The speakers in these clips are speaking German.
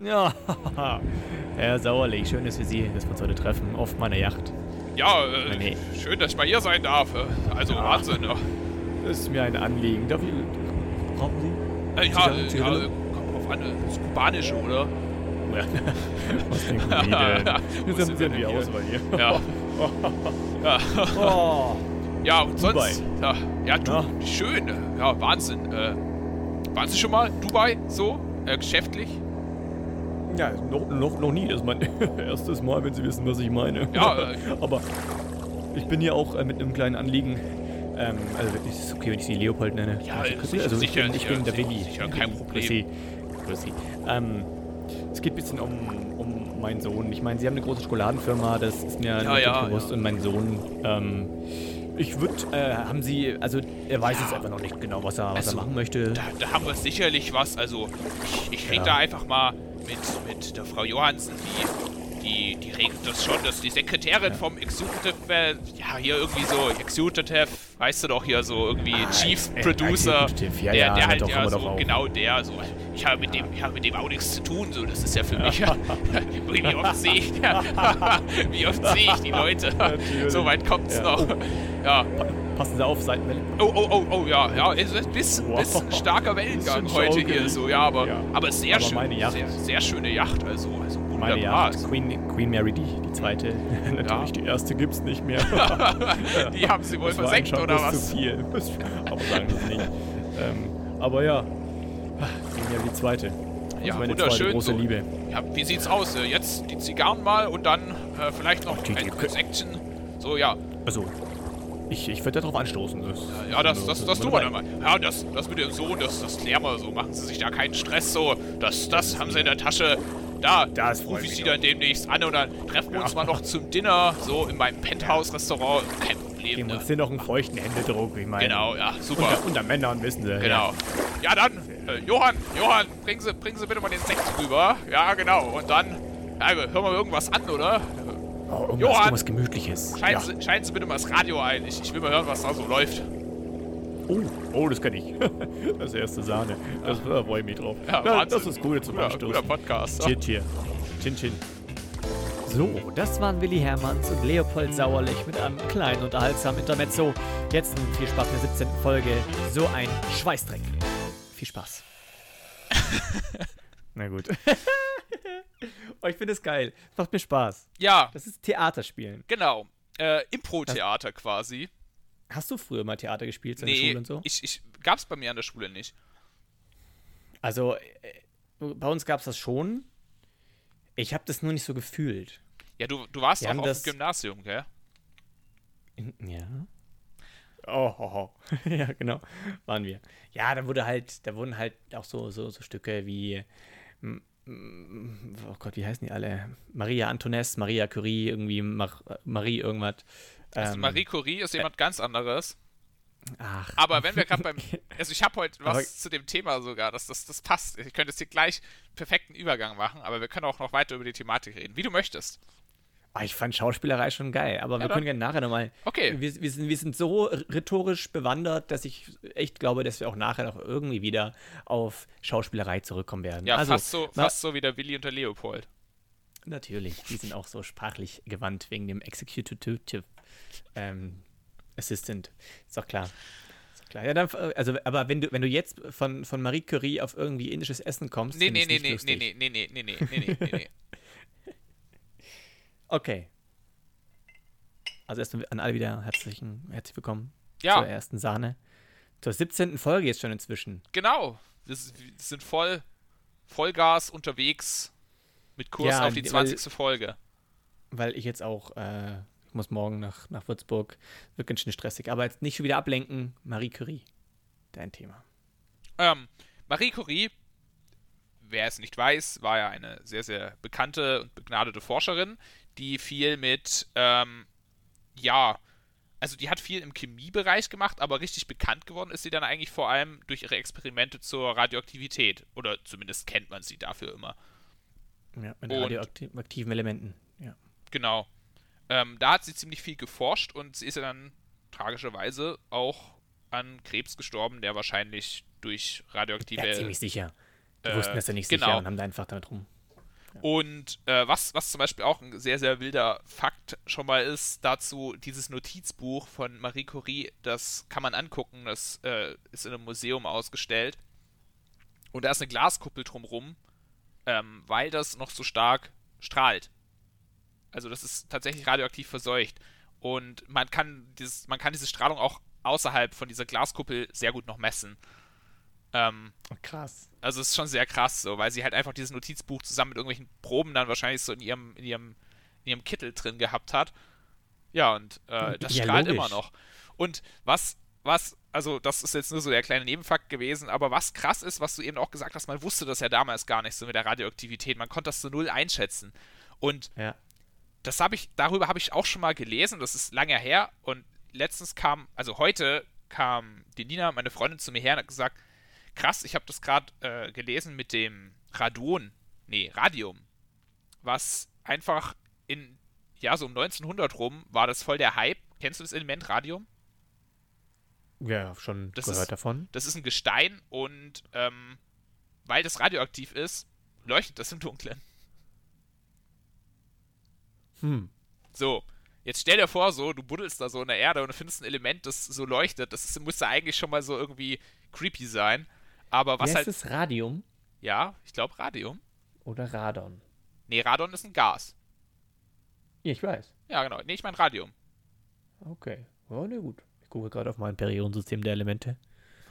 Ja, Herr Sauerlich, schön, dass wir Sie, dass wir uns heute treffen auf meiner Yacht. Ja, äh, Nee. schön, dass ich mal hier sein darf. äh, Also Ja. Wahnsinn. Ja, Das ist mir ein Anliegen. Darf ich. Brauchen Sie? äh, ja, äh, ja äh, kommt drauf an, das Kubanische, oder? Ja. Was denken Sie denn? Jetzt sind haben Sie die? Auswahl hier. Ja. ja. Oh. ja, und sonst. Ja, ja du, Ja. schön. Ja, Wahnsinn. Äh, waren Sie schon mal Dubai so? Äh, geschäftlich? Ja, noch, noch, noch nie. Das ist mein erstes Mal, wenn Sie wissen, was ich meine. Ja, äh, Aber ich bin hier auch äh, mit einem kleinen Anliegen. Ähm, also ist es okay, wenn ich Sie Leopold nenne? Ja, also, sicher, also ich sicher, bin, ich sicher, bin der Willi. sicher, kein Grüß Problem. Sie. Grüß Sie. Ähm, es geht ein bisschen um, um meinen Sohn. Ich meine, Sie haben eine große Schokoladenfirma, das ist mir natürlich ja, bewusst. ja. Und mein Sohn, ähm, ich würde, äh, haben Sie, also er weiß Ja. jetzt einfach noch nicht genau, was er, was Also, er machen möchte. Da, da haben wir sicherlich was. Also, ich, ich rede Ja. da einfach mal mit, mit der Frau Johansen, die, die, die regelt das schon, dass die Sekretärin vom Executive, äh, ja, hier irgendwie so, Executive, weißt du doch, hier so irgendwie Chief äh, Producer, Executive, ja, der, ja, der halt doch, ja so, auch. genau der, so, ich habe mit dem, ich habe mit dem auch nichts zu tun, so, das ist ja für mich, wie oft sehe ich, wie oft sehe ich die Leute, so weit kommt's Ja. noch, ja. Passen Sie auf, Seitenwelle. Oh, oh, oh, oh, ja, ja, es ist ein bisschen, Wow. bisschen starker Wellengang Bisschen heute hier, so, ja, aber, Ja. aber sehr Aber schön, Yacht. Sehr, sehr schöne Yacht, also, also wunderbar. Meine ja, Queen, Queen Mary, die, die zweite. Natürlich, die erste gibt's nicht mehr. Die haben sie wohl Das versenkt, oder was? zu viel. aber sagen wir nicht. Ähm, aber ja, Queen Mary die zweite. Ja, meine wunderschön zweite große so. Liebe. Ja, wie sieht's aus? Äh, Jetzt die Zigarren mal und dann äh, vielleicht noch die- ein Action. So, ja, Also, ich, ich würde darauf anstoßen. Das, ja, das, das, das tun wir dann mal. Ja, das, das mit dem Sohn, das, das klären wir so. Machen Sie sich da keinen Stress so. Das, das haben Sie in der Tasche. Da Das rufe ich Sie dann demnächst an und dann treffen wir uns mal noch zum Dinner, so in meinem Penthouse-Restaurant. Kein Problem. Geben Ne? uns hier noch einen feuchten Händedruck. Ich meine, Genau, ja, super. Unter, unter Männern wissen sie. Genau. Ja, dann, äh, Johann, Johann, bringen Sie, bringen Sie bitte mal den Sekt rüber. Ja, genau. Und dann, ja, hören wir irgendwas an, oder? Oh, irgendwas, Johann! irgendwas Gemütliches. Schalten, Ja. Sie, schalten Sie bitte mal das Radio ein. Ich, ich will mal hören, was da so läuft. Oh, oh, das kann ich. Das erste Sahne. Das, da freue ich mich drauf. Ja, Na, das ist cool zum Guter, guter. Podcast. Cheer, cheer. Chin, chin. So, das waren Willi Hermanns und Leopold Sauerlich mit einem kleinen unterhaltsamen Intermezzo. Jetzt nun viel Spaß mit der 17. Folge. So ein Schweißdreck. Viel Spaß. Na gut. oh, ich finde es geil. Macht mir Spaß. Ja, Das ist Theaterspielen. genau. Äh, Impro-Theater quasi. Hast du früher mal Theater gespielt in der Nee, Schule und so? ich, ich gab's bei mir an der Schule nicht. Also, äh, bei uns gab es das schon. Ich habe das nur nicht so gefühlt. Ja, du, du warst Wir auch auf dem Gymnasium, gell? In- Ja. Oh, oh, oh. ja, genau. Waren wir. Ja, da wurde halt, da wurden halt auch so, so, so Stücke wie, mm, oh Gott, wie heißen die alle? Maria Antoinette, Maria Curie, irgendwie Mar Marie irgendwas. Also Ähm, Marie Curie ist jemand ganz anderes. Ach, Aber wenn wir gerade beim. Also ich habe heute was Aber- zu dem Thema sogar, dass das, das passt. Ich könnte jetzt hier gleich perfekten Übergang machen, aber wir können auch noch weiter über die Thematik reden. Wie du möchtest. Ah, ich fand Schauspielerei schon geil, aber wir dann- können gerne nachher nochmal. Okay. Wir, wir, sind, wir sind so rhetorisch bewandert, dass ich echt glaube, dass wir auch nachher noch irgendwie wieder auf Schauspielerei zurückkommen werden. Ja, also, fast, so, fast so wie der Willi und der Leopold. Natürlich, die sind auch so sprachlich gewandt wegen dem Executive ähm, Assistant. Ist doch klar. Ist doch klar. Ja, dann, äh, also, aber wenn du, wenn du jetzt von, von Marie Curie auf irgendwie indisches Essen kommst, Nee, nee, nee, nee, lustig. nee, nee, nee, nee, nee, nee, nee, nee, nee. Okay. Also erstmal an alle wieder herzlichen, herzlich willkommen zur Ja, ersten Sahne. Zur 17. Folge jetzt schon inzwischen. genau. Wir sind voll Vollgas unterwegs mit Kurs Ja, auf die weil- 20. Folge. Weil ich jetzt auch, äh, ich muss morgen nach, nach Würzburg. Wird ganz schön stressig. Aber jetzt nicht schon wieder ablenken. Marie Curie. Dein Thema. Ähm, Marie Curie, wer es nicht weiß, war ja eine sehr, sehr bekannte und begnadete Forscherin, die viel mit, ähm, ja, also die hat viel im Chemiebereich gemacht, aber richtig bekannt geworden ist sie dann eigentlich vor allem durch ihre Experimente zur Radioaktivität. Oder zumindest kennt man sie dafür immer. Ja, mit Und- radioaktiven Elementen. Ja. Genau. Ähm, da hat sie ziemlich viel geforscht und sie ist ja dann tragischerweise auch an Krebs gestorben, der wahrscheinlich durch radioaktive Ja, ziemlich sicher. Die Äh, wussten das ja nicht genau. sicher und haben da einfach damit rum. Und äh, was, was zum Beispiel auch ein sehr, sehr wilder Fakt schon mal ist, dazu dieses Notizbuch von Marie Curie, das kann man angucken, das äh, ist in einem Museum ausgestellt. Und da ist eine Glaskuppel drumrum, ähm, weil das noch so stark strahlt. Also das ist tatsächlich radioaktiv verseucht. Und man kann, dieses, man kann diese Strahlung auch außerhalb von dieser Glaskuppel sehr gut noch messen. Ähm, krass. Also es ist schon sehr krass, so, weil sie halt einfach dieses Notizbuch zusammen mit irgendwelchen Proben dann wahrscheinlich so in ihrem, in ihrem, in ihrem Kittel drin gehabt hat. Ja, und äh, das ja, strahlt logisch. immer noch. Und was, was, also das ist jetzt nur so der kleine Nebenfakt gewesen, aber was krass ist, was du eben auch gesagt hast, man wusste das ja damals gar nicht so mit der Radioaktivität, man konnte das so null einschätzen. Und ja. das habe ich, darüber habe ich auch schon mal gelesen, das ist lange her und letztens kam, also heute kam die Nina, meine Freundin, zu mir her und hat gesagt, krass, ich habe das gerade äh, gelesen mit dem Radon, nee, Radium, was einfach in, ja, so um 1900 rum war das voll der Hype. Kennst du das Element Radium? Ja, schon das gehört ist, davon. Das ist ein Gestein und ähm, weil das radioaktiv ist, leuchtet das im Dunkeln. Hm. So, jetzt stell dir vor, so, du buddelst da so in der Erde und du findest ein Element, das so leuchtet. Das ist, müsste eigentlich schon mal so irgendwie creepy sein. Aber was Wie heißt halt. Ist das Radium? Ja, ich glaube Radium. Oder Radon. Nee, Radon ist ein Gas. Ja, ich weiß. Ja, genau. Nee, ich meine Radium. Okay. Ja, ne, gut. Ich gucke gerade auf mein Periodensystem der Elemente.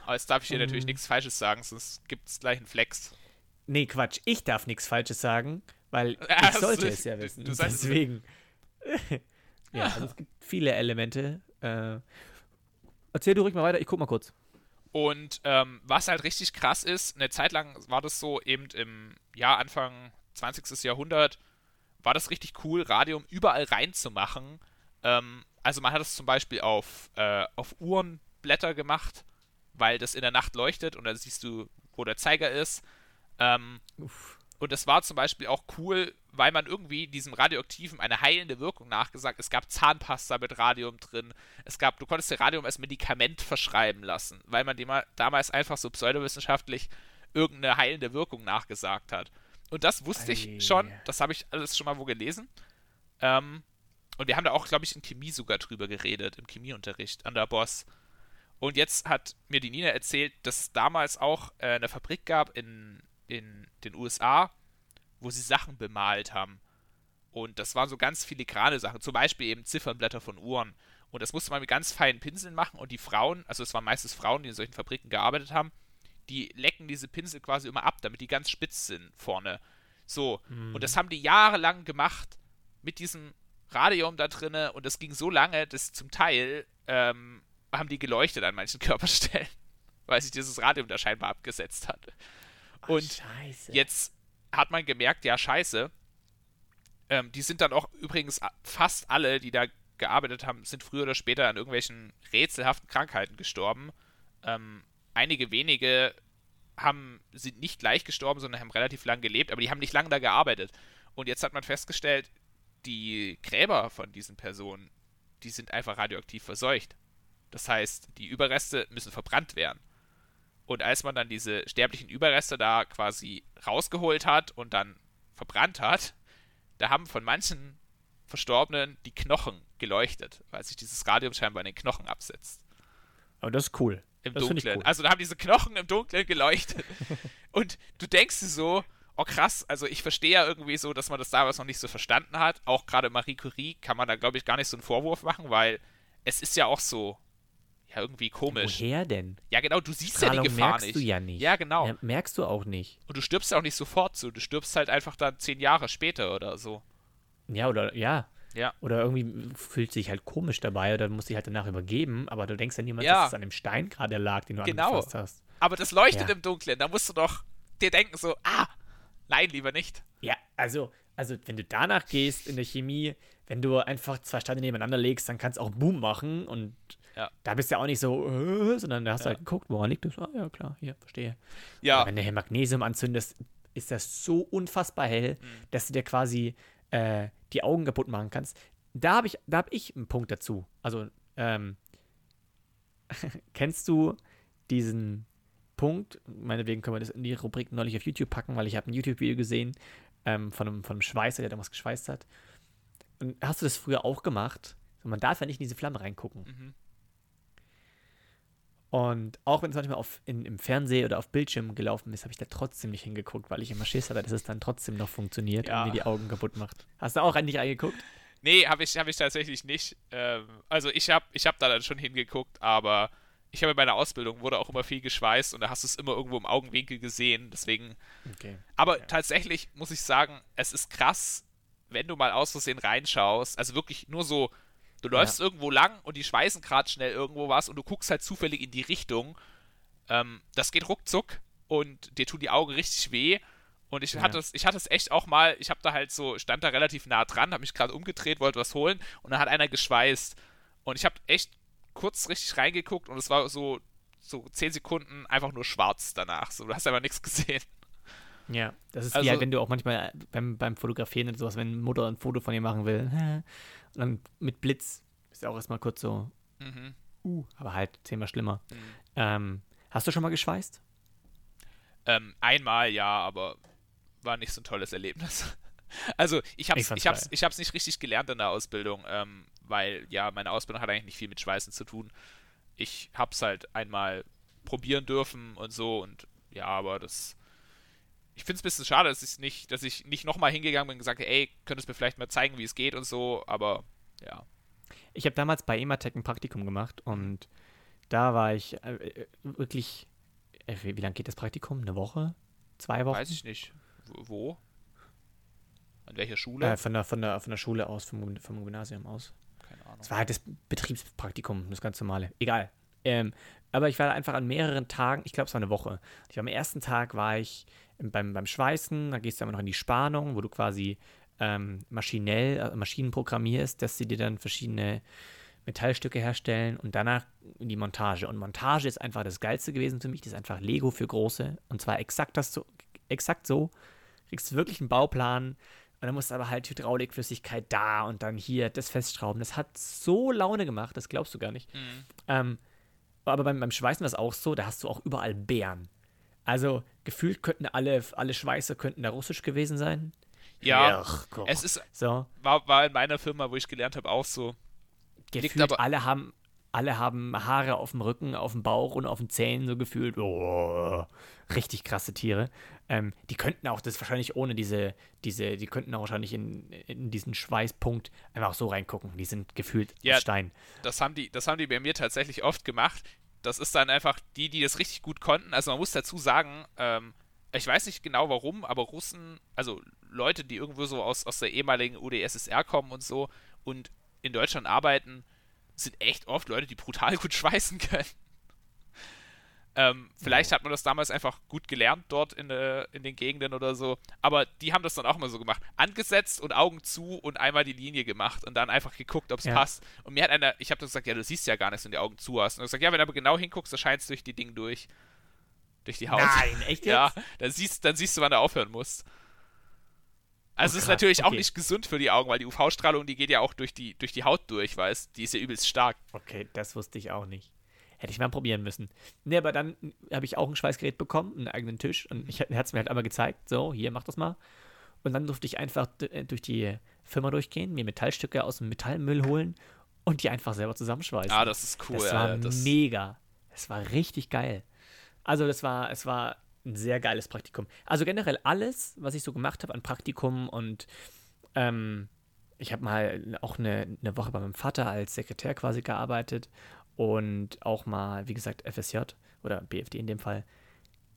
Aber jetzt darf ich dir um, natürlich ähm. nichts Falsches sagen, sonst gibt es gleich einen Flex. Nee, Quatsch. Ich darf nichts Falsches sagen, weil ich sollte es ja wissen. Du, du Deswegen. ja, also es gibt viele Elemente. Äh, erzähl du ruhig mal weiter, ich guck mal kurz. Und ähm, was halt richtig krass ist, eine Zeit lang war das so eben im Jahr Anfang 20. Jahrhundert, war das richtig cool, Radium überall reinzumachen. Ähm, also man hat es zum Beispiel auf, äh, auf Uhrenblätter gemacht, weil das in der Nacht leuchtet und dann siehst du, wo der Zeiger ist. Ähm, und es war zum Beispiel auch cool, weil man irgendwie diesem Radioaktiven eine heilende Wirkung nachgesagt. Es gab Zahnpasta mit Radium drin. Es gab, du konntest dir Radium als Medikament verschreiben lassen, weil man dem damals einfach so pseudowissenschaftlich irgendeine heilende Wirkung nachgesagt hat. Und das wusste ich schon, das habe ich alles schon mal wo gelesen. Ähm, und wir haben da auch, glaube ich, in Chemie sogar drüber geredet, im Chemieunterricht an der Boss. Und jetzt hat mir die Nina erzählt, dass es damals auch äh, eine Fabrik gab in, in den USA, wo sie Sachen bemalt haben. Und das waren so ganz filigrane Sachen, zum Beispiel eben Ziffernblätter von Uhren. Und das musste man mit ganz feinen Pinseln machen. Und die Frauen, also es waren meistens Frauen, die in solchen Fabriken gearbeitet haben, die lecken diese Pinsel quasi immer ab, damit die ganz spitz sind vorne. So. Mhm. Und das haben die jahrelang gemacht mit diesem Radium da drinne. Und das ging so lange, dass zum Teil ähm, haben die geleuchtet an manchen Körperstellen, weil sich dieses Radium da scheinbar abgesetzt Und Scheiße. jetzt hat man gemerkt, ja, scheiße. Ähm, die sind dann auch übrigens fast alle, die da gearbeitet haben, sind früher oder später an irgendwelchen rätselhaften Krankheiten gestorben. Ähm, einige wenige haben, sind nicht gleich gestorben, sondern haben relativ lang gelebt, aber die haben nicht lange da gearbeitet. Und jetzt hat man festgestellt, die Gräber von diesen Personen, die sind einfach radioaktiv verseucht. Das heißt, die Überreste müssen verbrannt werden. Und als man dann diese sterblichen Überreste da quasi rausgeholt hat und dann verbrannt hat, da haben von manchen Verstorbenen die Knochen geleuchtet, weil sich dieses Radium scheinbar in den Knochen absetzt. Aber das ist cool. Im das Dunklen. Cool. Also da haben diese Knochen im Dunkeln geleuchtet. und du denkst dir so, oh krass, also ich verstehe ja irgendwie so, dass man das damals noch nicht so verstanden hat. Auch gerade Marie Curie kann man da, glaube ich, gar nicht so einen Vorwurf machen, weil es ist ja auch so, irgendwie komisch. Woher denn? Ja, genau, du siehst Strahlung ja die Gefahr merkst nicht. du ja nicht. Ja, genau. Ja, merkst du auch nicht. Und du stirbst ja auch nicht sofort so. Du stirbst halt einfach dann zehn Jahre später oder so. Ja, oder, ja. Ja. Oder irgendwie fühlt sich halt komisch dabei oder muss sich halt danach übergeben, aber du denkst ja niemals, ja. dass es an dem Stein gerade lag, den du genau. angefasst hast. Aber das leuchtet ja. im Dunkeln, da musst du doch dir denken so, ah, nein, lieber nicht. Ja, also, also wenn du danach gehst in der Chemie, wenn du einfach zwei Steine nebeneinander legst, dann kannst du auch Boom machen und ja. Da bist du ja auch nicht so, äh, sondern da hast du halt geguckt, woran liegt das? Ah, ja, klar, hier, verstehe. Ja. Aber wenn du hier Magnesium anzündest, ist das so unfassbar hell, mhm. dass du dir quasi äh, die Augen kaputt machen kannst. Da habe ich, hab ich einen Punkt dazu. Also, ähm, kennst du diesen Punkt, meinetwegen können wir das in die Rubrik neulich auf YouTube packen, weil ich habe ein YouTube-Video gesehen, ähm, von, einem, von einem Schweißer, der damals geschweißt hat. Und hast du das früher auch gemacht? Man darf ja nicht in diese Flamme reingucken. Mhm. Und auch wenn es manchmal auf, in, im Fernsehen oder auf Bildschirm gelaufen ist, habe ich da trotzdem nicht hingeguckt, weil ich immer Schiss hatte, dass es dann trotzdem noch funktioniert ja. und mir die Augen kaputt macht. Hast du auch eigentlich reingeguckt? Nee, habe ich, hab ich tatsächlich nicht. Ähm, also ich habe ich hab da dann schon hingeguckt, aber ich habe in meiner Ausbildung wurde auch immer viel geschweißt und da hast du es immer irgendwo im Augenwinkel gesehen. Deswegen. Okay. Aber ja. tatsächlich muss ich sagen, es ist krass, wenn du mal aus Versehen reinschaust. Also wirklich nur so Du läufst ja. irgendwo lang und die schweißen gerade schnell irgendwo was und du guckst halt zufällig in die Richtung. Ähm, das geht ruckzuck und dir tun die Augen richtig weh. Und ich ja. hatte es, ich hatte es echt auch mal, ich habe da halt so, stand da relativ nah dran, habe mich gerade umgedreht, wollte was holen und dann hat einer geschweißt. Und ich habe echt kurz richtig reingeguckt und es war so, so 10 Sekunden einfach nur schwarz danach. So, du hast einfach nichts gesehen. Ja, das ist also, wie halt, wenn du auch manchmal beim, beim Fotografieren und sowas, wenn Mutter ein Foto von dir machen will, dann mit Blitz ist ja auch erstmal kurz so, mhm. uh, aber halt zehnmal schlimmer. Mhm. Ähm, hast du schon mal geschweißt? Ähm, einmal ja, aber war nicht so ein tolles Erlebnis. Also ich habe ich, ich hab's, ich hab's nicht richtig gelernt in der Ausbildung, ähm, weil ja, meine Ausbildung hat eigentlich nicht viel mit Schweißen zu tun. Ich hab's halt einmal probieren dürfen und so und ja, aber das ich finde es ein bisschen schade, dass ich nicht, dass ich nicht nochmal hingegangen bin und gesagt habe, ey, könntest du mir vielleicht mal zeigen, wie es geht und so, aber ja. Ich habe damals bei Ematec ein Praktikum gemacht und da war ich äh, äh wirklich, äh, wie, wie lange geht das Praktikum? Eine Woche? Zwei Wochen? Weiß ich nicht. Wo? An welcher Schule? Äh, von, der, von, der, von der Schule aus, vom, vom Gymnasium aus. Keine Ahnung. Es war halt das Betriebspraktikum, das ganz normale. Egal. Ähm, aber ich war einfach an mehreren Tagen, ich glaube, es war eine Woche. Ich am ersten Tag war ich beim, beim Schweißen, da gehst du aber noch in die Spannung, wo du quasi ähm, maschinell, äh, Maschinen programmierst, dass sie dir dann verschiedene Metallstücke herstellen und danach in die Montage. Und Montage ist einfach das Geilste gewesen für mich. Das ist einfach Lego für Große. Und zwar exakt, das so, exakt so. Kriegst du wirklich einen Bauplan. Und dann musst du aber halt Hydraulikflüssigkeit da und dann hier das festschrauben. Das hat so Laune gemacht, das glaubst du gar nicht. Mhm. Ähm, aber beim, beim Schweißen war es auch so, da hast du auch überall Bären. Also gefühlt könnten alle, alle Schweißer könnten da russisch gewesen sein. Ja, es ist so. war, war in meiner Firma, wo ich gelernt habe, auch so. Gefühlt aber, alle haben alle haben Haare auf dem Rücken, auf dem Bauch und auf den Zähnen so gefühlt. Oh, richtig krasse Tiere. Ähm, die könnten auch, das wahrscheinlich ohne diese, diese, die könnten auch wahrscheinlich in, in diesen Schweißpunkt einfach so reingucken. Die sind gefühlt ja, Stein. Das haben die, das haben die bei mir tatsächlich oft gemacht das ist dann einfach die, die das richtig gut konnten. Also man muss dazu sagen, ähm, ich weiß nicht genau warum, aber Russen, also Leute, die irgendwo so aus, aus der ehemaligen UdSSR kommen und so und in Deutschland arbeiten, sind echt oft Leute, die brutal gut schweißen können. Ähm, vielleicht hat man das damals einfach gut gelernt dort in, äh, in den Gegenden oder so. Aber die haben das dann auch immer so gemacht. Angesetzt und Augen zu und einmal die Linie gemacht und dann einfach geguckt, ob es ja. passt. Und mir hat einer, ich habe gesagt, ja, du siehst ja gar nichts, wenn du die Augen zu hast. Und ich gesagt, ja, wenn du aber genau hinguckst, dann scheint es durch die Dinge durch. Durch die Haut. Nein, echt jetzt? Ja, dann siehst, dann siehst du, wann du aufhören musst. Also oh, es ist natürlich okay. auch nicht gesund für die Augen, weil die UV-Strahlung, die geht ja auch durch die, durch die Haut durch, weißt Die ist ja übelst stark. Okay, das wusste ich auch nicht. Hätte ich mal probieren müssen. Ne, aber dann habe ich auch ein Schweißgerät bekommen, einen eigenen Tisch. Und ich, er hat es mir halt einmal gezeigt. So, hier, mach das mal. Und dann durfte ich einfach äh, durch die Firma durchgehen, mir Metallstücke aus dem Metallmüll holen und die einfach selber zusammenschweißen. Ah, das ist cool. Das war das mega. Es war richtig geil. Also, das war, es war ein sehr geiles Praktikum. Also generell alles, was ich so gemacht habe an Praktikum und ähm, ich habe mal auch eine, eine Woche bei meinem Vater als Sekretär quasi gearbeitet und auch mal, wie gesagt, FSJ oder BFD in dem Fall.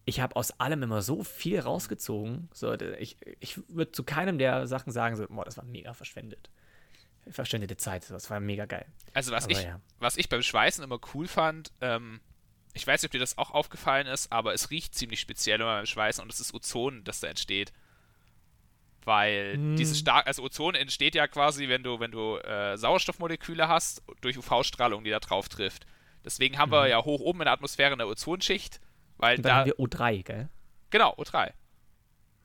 Ich habe aus allem immer so viel rausgezogen. So, ich ich würde zu keinem der Sachen sagen, so, boah, das war mega verschwendet. Verschwendete Zeit, das war mega geil. Also, was, ich, ja. was ich beim Schweißen immer cool fand, ähm, ich weiß nicht, ob dir das auch aufgefallen ist, aber es riecht ziemlich speziell immer beim Schweißen und es ist Ozon, das da entsteht. Weil hm. dieses stark, also Ozon entsteht ja quasi, wenn du, wenn du äh, Sauerstoffmoleküle hast, durch UV-Strahlung, die da drauf trifft. Deswegen haben mhm. wir ja hoch oben in der Atmosphäre eine Ozonschicht. Weil Und dann da, haben wir O3, gell? Genau, O3.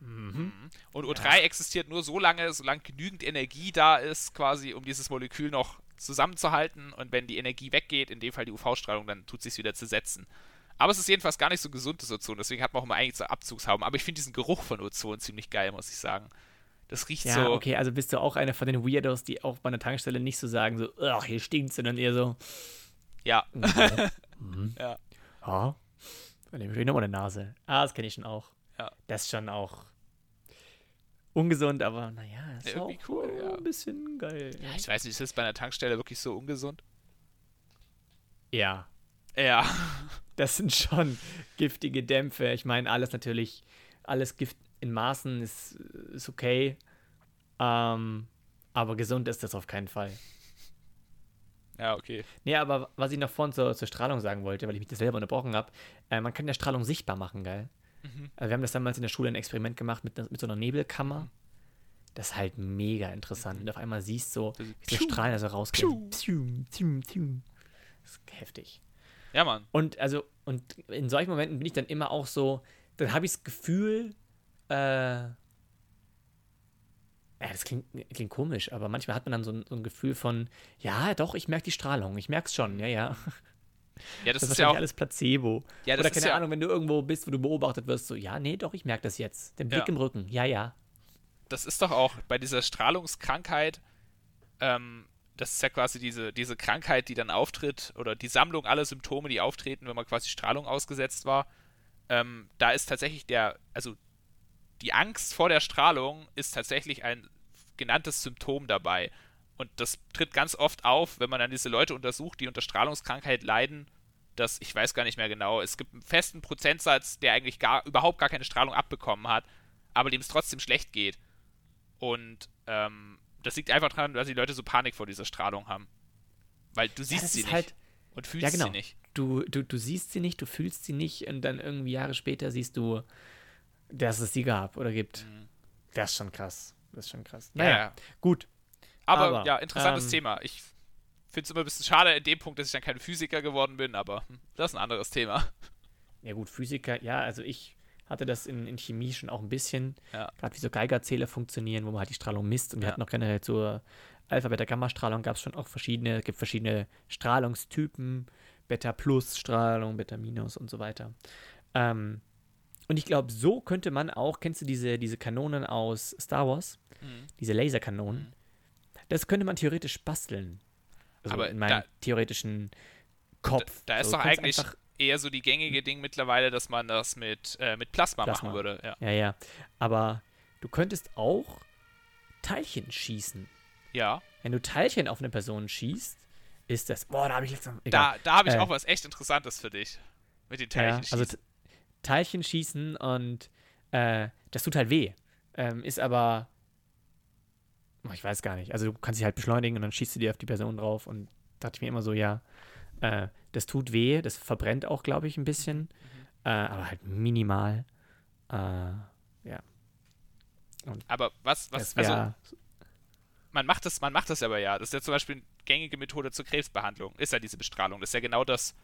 Mhm. mhm. Und O3 ja. existiert nur so lange, solange genügend Energie da ist, quasi, um dieses Molekül noch zusammenzuhalten. Und wenn die Energie weggeht, in dem Fall die UV-Strahlung, dann tut es sich wieder zersetzen. Aber es ist jedenfalls gar nicht so gesund, das Ozon. Deswegen hat man auch immer eigentlich so Abzugshauben. Aber ich finde diesen Geruch von Ozon ziemlich geil, muss ich sagen. Das riecht ja, so. okay, also bist du auch einer von den Weirdos, die auch bei einer Tankstelle nicht so sagen, so, ach, hier stinkt, sondern eher so, Ja. mhm. Ja. Ja. Dann nehme ich nochmal eine Nase. Ah, das kenne ich schon auch. Ja. Das ist schon auch ungesund, aber naja, ist Ja, auch cool, ja. ein bisschen geil. ja. Ich weiß nicht, ist das bei einer Tankstelle wirklich so ungesund? Ja, Ja. das sind schon giftige Dämpfe. Ich meine, alles natürlich, alles Gift in Maßen ist, ist okay. Ähm, aber gesund ist das auf keinen Fall. Ja, okay. Nee, aber was ich noch vorhin zur, zur Strahlung sagen wollte, weil ich mich das selber unterbrochen habe, äh, man kann ja Strahlung sichtbar machen, geil. Mhm. Also wir haben das damals in der Schule ein Experiment gemacht mit, mit so einer Nebelkammer. Das ist halt mega interessant. Und auf einmal siehst du, Also, wie so piu, Strahlen also rausgehen. piu. Piu, piu, piu. Das ist heftig. Ja, Mann. Und also, und in solchen Momenten bin ich dann immer auch so, dann habe ich das Gefühl, äh, ja, das klingt, klingt komisch, aber manchmal hat man dann so ein, so ein Gefühl von, ja, doch, ich merke die Strahlung, ich merke es schon, ja, ja. Ja, das, Das, ist ja auch. alles Placebo. Ja, das Oder keine ja, Ahnung, wenn du irgendwo bist, wo du beobachtet wirst, so, ja, nee, doch, ich merke das jetzt. Den Blick Ja. im Rücken, ja, ja. das ist doch auch bei dieser Strahlungskrankheit, ähm, das ist ja quasi diese, diese Krankheit, die dann auftritt, oder die Sammlung aller Symptome, die auftreten, wenn man quasi Strahlung ausgesetzt war. Ähm, da ist tatsächlich der, also die Angst vor der Strahlung ist tatsächlich ein genanntes Symptom dabei. Und das tritt ganz oft auf, wenn man dann diese Leute untersucht, die unter Strahlungskrankheit leiden. dass ich weiß gar nicht mehr genau, es gibt einen festen Prozentsatz, der eigentlich gar, überhaupt gar keine Strahlung abbekommen hat, aber dem es trotzdem schlecht geht. Und ähm, das liegt einfach daran, dass die Leute so Panik vor dieser Strahlung haben. Weil du siehst das sie ist nicht halt- und fühlst Ja, genau. sie nicht. Du, du, du siehst sie nicht, du fühlst sie nicht und dann irgendwie Jahre später siehst du, dass es sie gab oder gibt. Mhm. Das ist schon krass. Das ist schon krass. Ja, Naja, ja. gut. Aber, Aber, ja, interessantes ähm, Thema. Ich finde es immer ein bisschen schade in dem Punkt, dass ich dann kein Physiker geworden bin, aber hm, das ist ein anderes Thema. Ja gut, Physiker, ja, also ich hatte das in, in Chemie schon auch ein bisschen, Ja. gerade wie so Geigerzähler funktionieren, wo man halt die Strahlung misst und wir hatten auch generell zur Alpha, Beta, Gamma-Strahlung gab es schon auch verschiedene, es gibt verschiedene Strahlungstypen, Beta-Plus-Strahlung, Beta-Minus und so weiter. Ähm, und ich glaube, so könnte man auch, kennst du diese, diese Kanonen aus Star Wars? Mhm. Diese Laserkanonen? Das könnte man theoretisch basteln. Also Aber in meinem da- theoretischen Kopf. Da ist So, doch eigentlich eher so die gängige Ding mittlerweile, dass man das mit, äh, mit Plasma, Plasma. machen würde. Ja. Ja, ja. Aber du könntest auch Teilchen schießen. ja. Wenn du Teilchen auf eine Person schießt, ist das. Boah, da habe ich letztens. Da, da habe ich Äh. auch was echt Interessantes für dich. Mit den ja, Teilchen. also T- Teilchen schießen und äh, das tut halt weh. Ähm, ist aber. oh, Ich weiß gar nicht. Also du kannst dich halt beschleunigen und dann schießt du dir auf die Person drauf und dachte ich mir immer so, ja, äh, das tut weh, das verbrennt auch, glaube ich, ein bisschen. Mhm. Äh, aber halt minimal. Äh, ja. aber was, was, also man macht das, man macht das aber ja. Das ist ja zum Beispiel eine gängige Methode zur Krebsbehandlung. Ist ja diese Bestrahlung. Das ist ja genau das.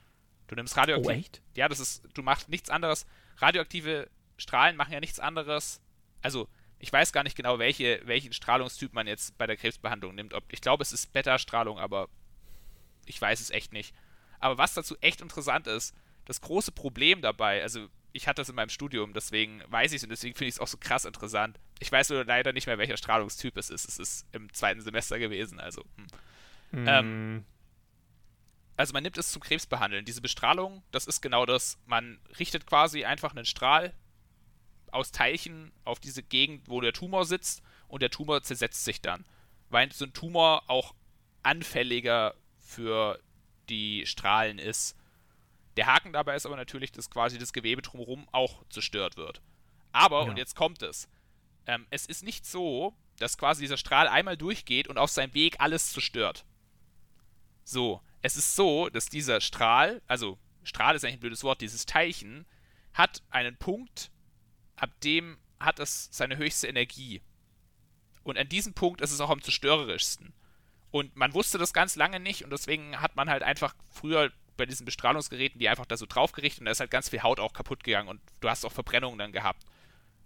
Du nimmst oh, radioaktiv. echt? ja, das ist, du machst nichts anderes. Radioaktive Strahlen machen ja nichts anderes. Also, ich weiß gar nicht genau, welche, welchen Strahlungstyp man jetzt bei der Krebsbehandlung nimmt. Ob, ich glaube, es ist Beta-Strahlung, aber ich weiß es echt nicht. Aber was dazu echt interessant ist, das große Problem dabei, also ich hatte das in meinem Studium, deswegen weiß ich es und deswegen finde ich es auch so krass interessant. Ich weiß nur leider nicht mehr, welcher Strahlungstyp es ist. Es ist im zweiten Semester gewesen, also. Hm. Ähm, Mm, also man nimmt es zum Krebsbehandeln. Diese Bestrahlung, das ist genau das. Man richtet quasi einfach einen Strahl aus Teilchen auf diese Gegend, wo der Tumor sitzt und der Tumor zersetzt sich dann. Weil so ein Tumor auch anfälliger für die Strahlen ist. Der Haken dabei ist aber natürlich, dass quasi das Gewebe drumherum auch zerstört wird. Aber, Ja. und jetzt kommt es, ähm, es ist nicht so, dass quasi dieser Strahl einmal durchgeht und auf seinem Weg alles zerstört. So, es ist so, dass dieser Strahl, also Strahl ist eigentlich ein blödes Wort, dieses Teilchen, hat einen Punkt, ab dem hat es seine höchste Energie. Und an diesem Punkt ist es auch am zerstörerischsten. Und man wusste das ganz lange nicht und deswegen hat man halt einfach früher bei diesen Bestrahlungsgeräten die einfach da so draufgerichtet und da ist halt ganz viel Haut auch kaputt gegangen und du hast auch Verbrennungen dann gehabt.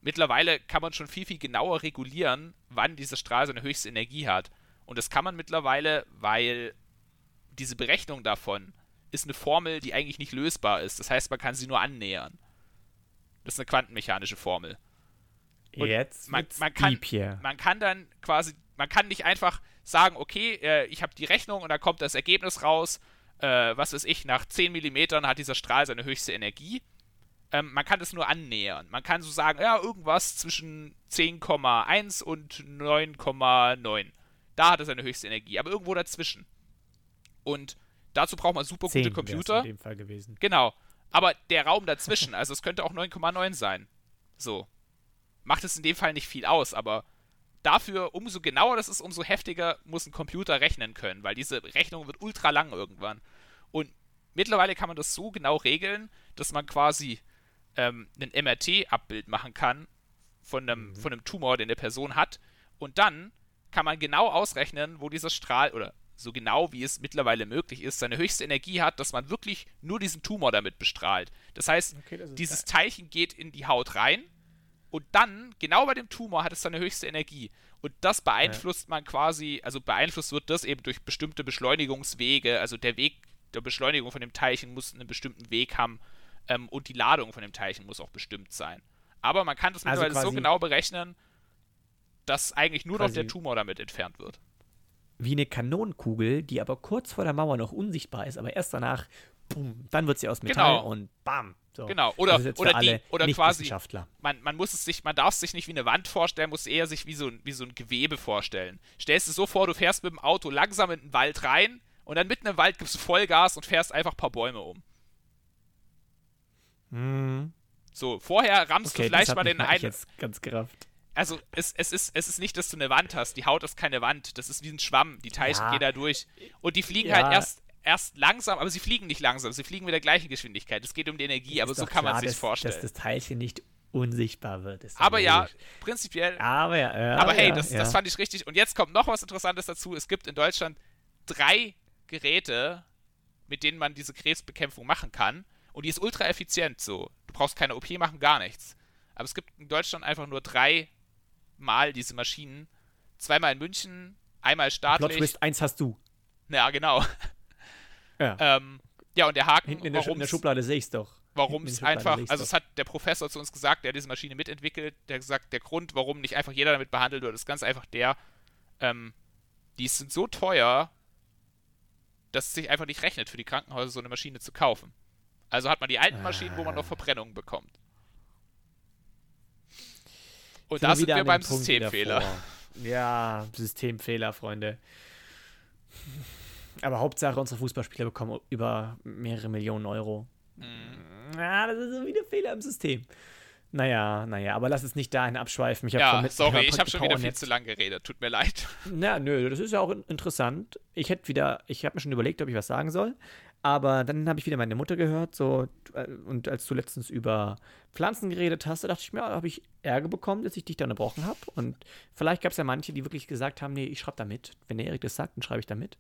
Mittlerweile kann man schon viel, viel genauer regulieren, wann dieser Strahl seine höchste Energie hat. Und das kann man mittlerweile, weil diese Berechnung davon ist eine Formel, die eigentlich nicht lösbar ist. Das heißt, man kann sie nur annähern. Das ist eine quantenmechanische Formel. Und Jetzt man, man, kann, man kann dann quasi, man kann nicht einfach sagen, okay, äh, ich habe die Rechnung und da kommt das Ergebnis raus, äh, was weiß ich, nach 10 mm hat dieser Strahl seine höchste Energie. Ähm, man kann das nur annähern. Man kann so sagen, ja, irgendwas zwischen 10,1 und 9,9. Da hat er seine höchste Energie, aber irgendwo dazwischen. Und dazu braucht man super gute Computer. in dem Fall gewesen. Genau. Aber der Raum dazwischen, also es könnte auch 9,9 sein. So. Macht es in dem Fall nicht viel aus, aber dafür, umso genauer das ist, umso heftiger muss ein Computer rechnen können, weil diese Rechnung wird ultra lang irgendwann. Und mittlerweile kann man das so genau regeln, dass man quasi ähm, ein MRT-Abbild machen kann von einem, Mhm. von einem Tumor, den eine Person hat. Und dann kann man genau ausrechnen, wo dieser Strahl, oder so genau wie es mittlerweile möglich ist, seine höchste Energie hat, dass man wirklich nur diesen Tumor damit bestrahlt. Das heißt, Okay, das dieses Teilchen geht in die Haut rein und dann, genau bei dem Tumor, hat es seine höchste Energie. Und das beeinflusst man quasi, also beeinflusst wird das eben durch bestimmte Beschleunigungswege. Also der Weg der Beschleunigung von dem Teilchen muss einen bestimmten Weg haben ähm, und die Ladung von dem Teilchen muss auch bestimmt sein. Aber man kann das Also mittlerweile so genau berechnen, dass eigentlich nur noch der Tumor damit entfernt wird. Wie eine Kanonenkugel, die aber kurz vor der Mauer noch unsichtbar ist, aber erst danach, boom, dann wird sie aus Metall Genau. und bam. So. Genau, oder- jetzt für oder die- oder quasi- man, man muss es sich, man darf es sich nicht wie eine Wand vorstellen, muss eher sich wie so, ein, wie so ein Gewebe vorstellen. Stellst du so vor, du fährst mit dem Auto langsam in den Wald rein und dann mitten im Wald gibst du Vollgas und fährst einfach ein paar Bäume um. Mhm. So, vorher rammst Okay, du vielleicht mal den einen. jetzt ganz gerafft. Also, es, es, ist, es ist nicht, dass du eine Wand hast. Die Haut ist keine Wand. Das ist wie ein Schwamm. Die Teilchen Ja. gehen da durch. Und die fliegen Ja. halt erst, erst langsam, aber sie fliegen nicht langsam. Sie fliegen mit der gleichen Geschwindigkeit. Es geht um die Energie, aber so kann man sich vorstellen. Dass das Teilchen nicht unsichtbar wird. Aber ja, logisch. prinzipiell Aber ja, ja Aber hey, das, das fand ich richtig. Und jetzt kommt noch was Interessantes dazu. Es gibt in Deutschland drei Geräte, mit denen man diese Krebsbekämpfung machen kann. Und die ist ultra effizient so. Du brauchst keine OP machen, gar nichts. Aber es gibt in Deutschland einfach nur drei Mal diese Maschinen. Zweimal in München, einmal Plot staatlich. Twist 1 hast du. Ja, genau. Ja. Ähm, ja, und der Haken, Hinten in der, in der Schublade sehe ich's doch. warum es einfach, also es hat der Professor zu uns gesagt, der diese Maschine mitentwickelt, der hat gesagt, der Grund, warum nicht einfach jeder damit behandelt wird, ist ganz einfach der, ähm, die sind so teuer, dass es sich einfach nicht rechnet, für die Krankenhäuser so eine Maschine zu kaufen. Also hat man die alten Maschinen, wo man noch Ah. Verbrennungen bekommt. Und da sind wir beim Systemfehler. Ja, Systemfehler, Freunde. Aber Hauptsache, unsere Fußballspieler bekommen über mehrere Millionen Euro. Mhm. Ja, das ist so wieder Fehler im System. Naja, naja, aber lass es nicht dahin abschweifen. Ich Ja, sorry, ich habe schon wieder viel zu lang geredet. Tut mir leid. Na, nö, das ist ja auch in- interessant. Ich hätte wieder, ich habe mir schon überlegt, ob ich was sagen soll. Aber dann habe ich wieder meine Mutter gehört, so, äh, und als du letztens über Pflanzen geredet hast, da dachte ich mir, da habe ich Ärger bekommen, dass ich dich da unterbrochen habe. Und vielleicht gab es ja manche, die wirklich gesagt haben, nee, ich schreibe da mit. Wenn der Erik das sagt, dann schreibe ich da mit.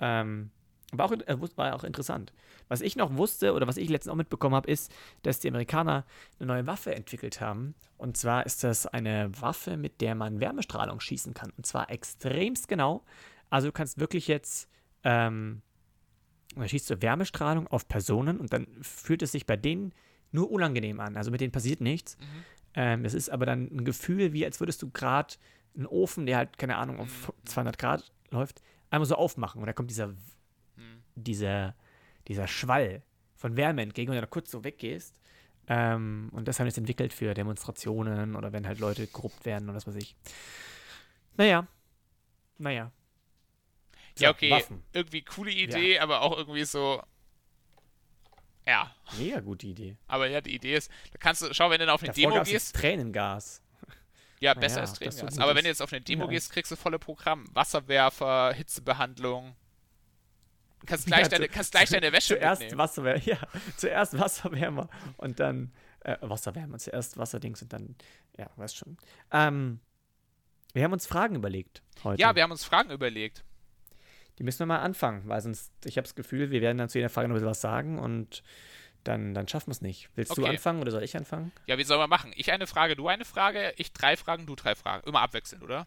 Ähm, war auch, äh, war auch interessant. Was ich noch wusste oder was ich letztens auch mitbekommen habe, ist, dass die Amerikaner eine neue Waffe entwickelt haben. Und zwar ist das eine Waffe, mit der man Wärmestrahlung schießen kann. Und zwar extremst genau. Also du kannst wirklich jetzt, ähm, da schießt du Wärmestrahlung auf Personen und dann fühlt es sich bei denen nur unangenehm an. Also mit denen passiert nichts. Ähm, es ist aber dann ein Gefühl, wie als würdest du gerade einen Ofen, der halt, keine Ahnung, auf 200 Grad läuft, einmal so aufmachen. Und da kommt dieser, dieser, dieser Schwall von Wärme entgegen, wenn du da kurz so weggehst. Ähm, und das haben wir jetzt entwickelt für Demonstrationen oder wenn halt Leute korrupt werden oder was weiß ich. Naja. Naja. Ja, okay. Waffen. Irgendwie coole Idee, aber auch irgendwie so. Ja. Mega gute Idee. Aber ja, die Idee ist, da kannst du, schau, wenn du auf eine Davor Demo gab's gehst, jetzt Tränengas. ja, Na besser ja, als Tränengas. Aber wenn ist. du jetzt auf eine Demo Ja. gehst, kriegst du volle Programm. Wasserwerfer, Hitzebehandlung. Kannst gleich, Ja, deine, kannst gleich deine Wäsche zuerst mitnehmen. Wasserwärmer, ja, zuerst Wasserwärmer und dann äh, Wasserwärmer, zuerst Wasserdings und dann, ja, weißt schon. Ähm, wir haben uns Fragen überlegt heute. Ja, wir haben uns Fragen überlegt. Die müssen wir mal anfangen, weil sonst, ich habe das Gefühl, wir werden dann zu jeder Frage noch ein bisschen was sagen und dann, dann schaffen wir es nicht. Willst du Okay. anfangen oder soll ich anfangen? Ja, wie sollen wir machen? Ich eine Frage, du eine Frage, ich drei Fragen, du drei Fragen. Immer abwechselnd, oder?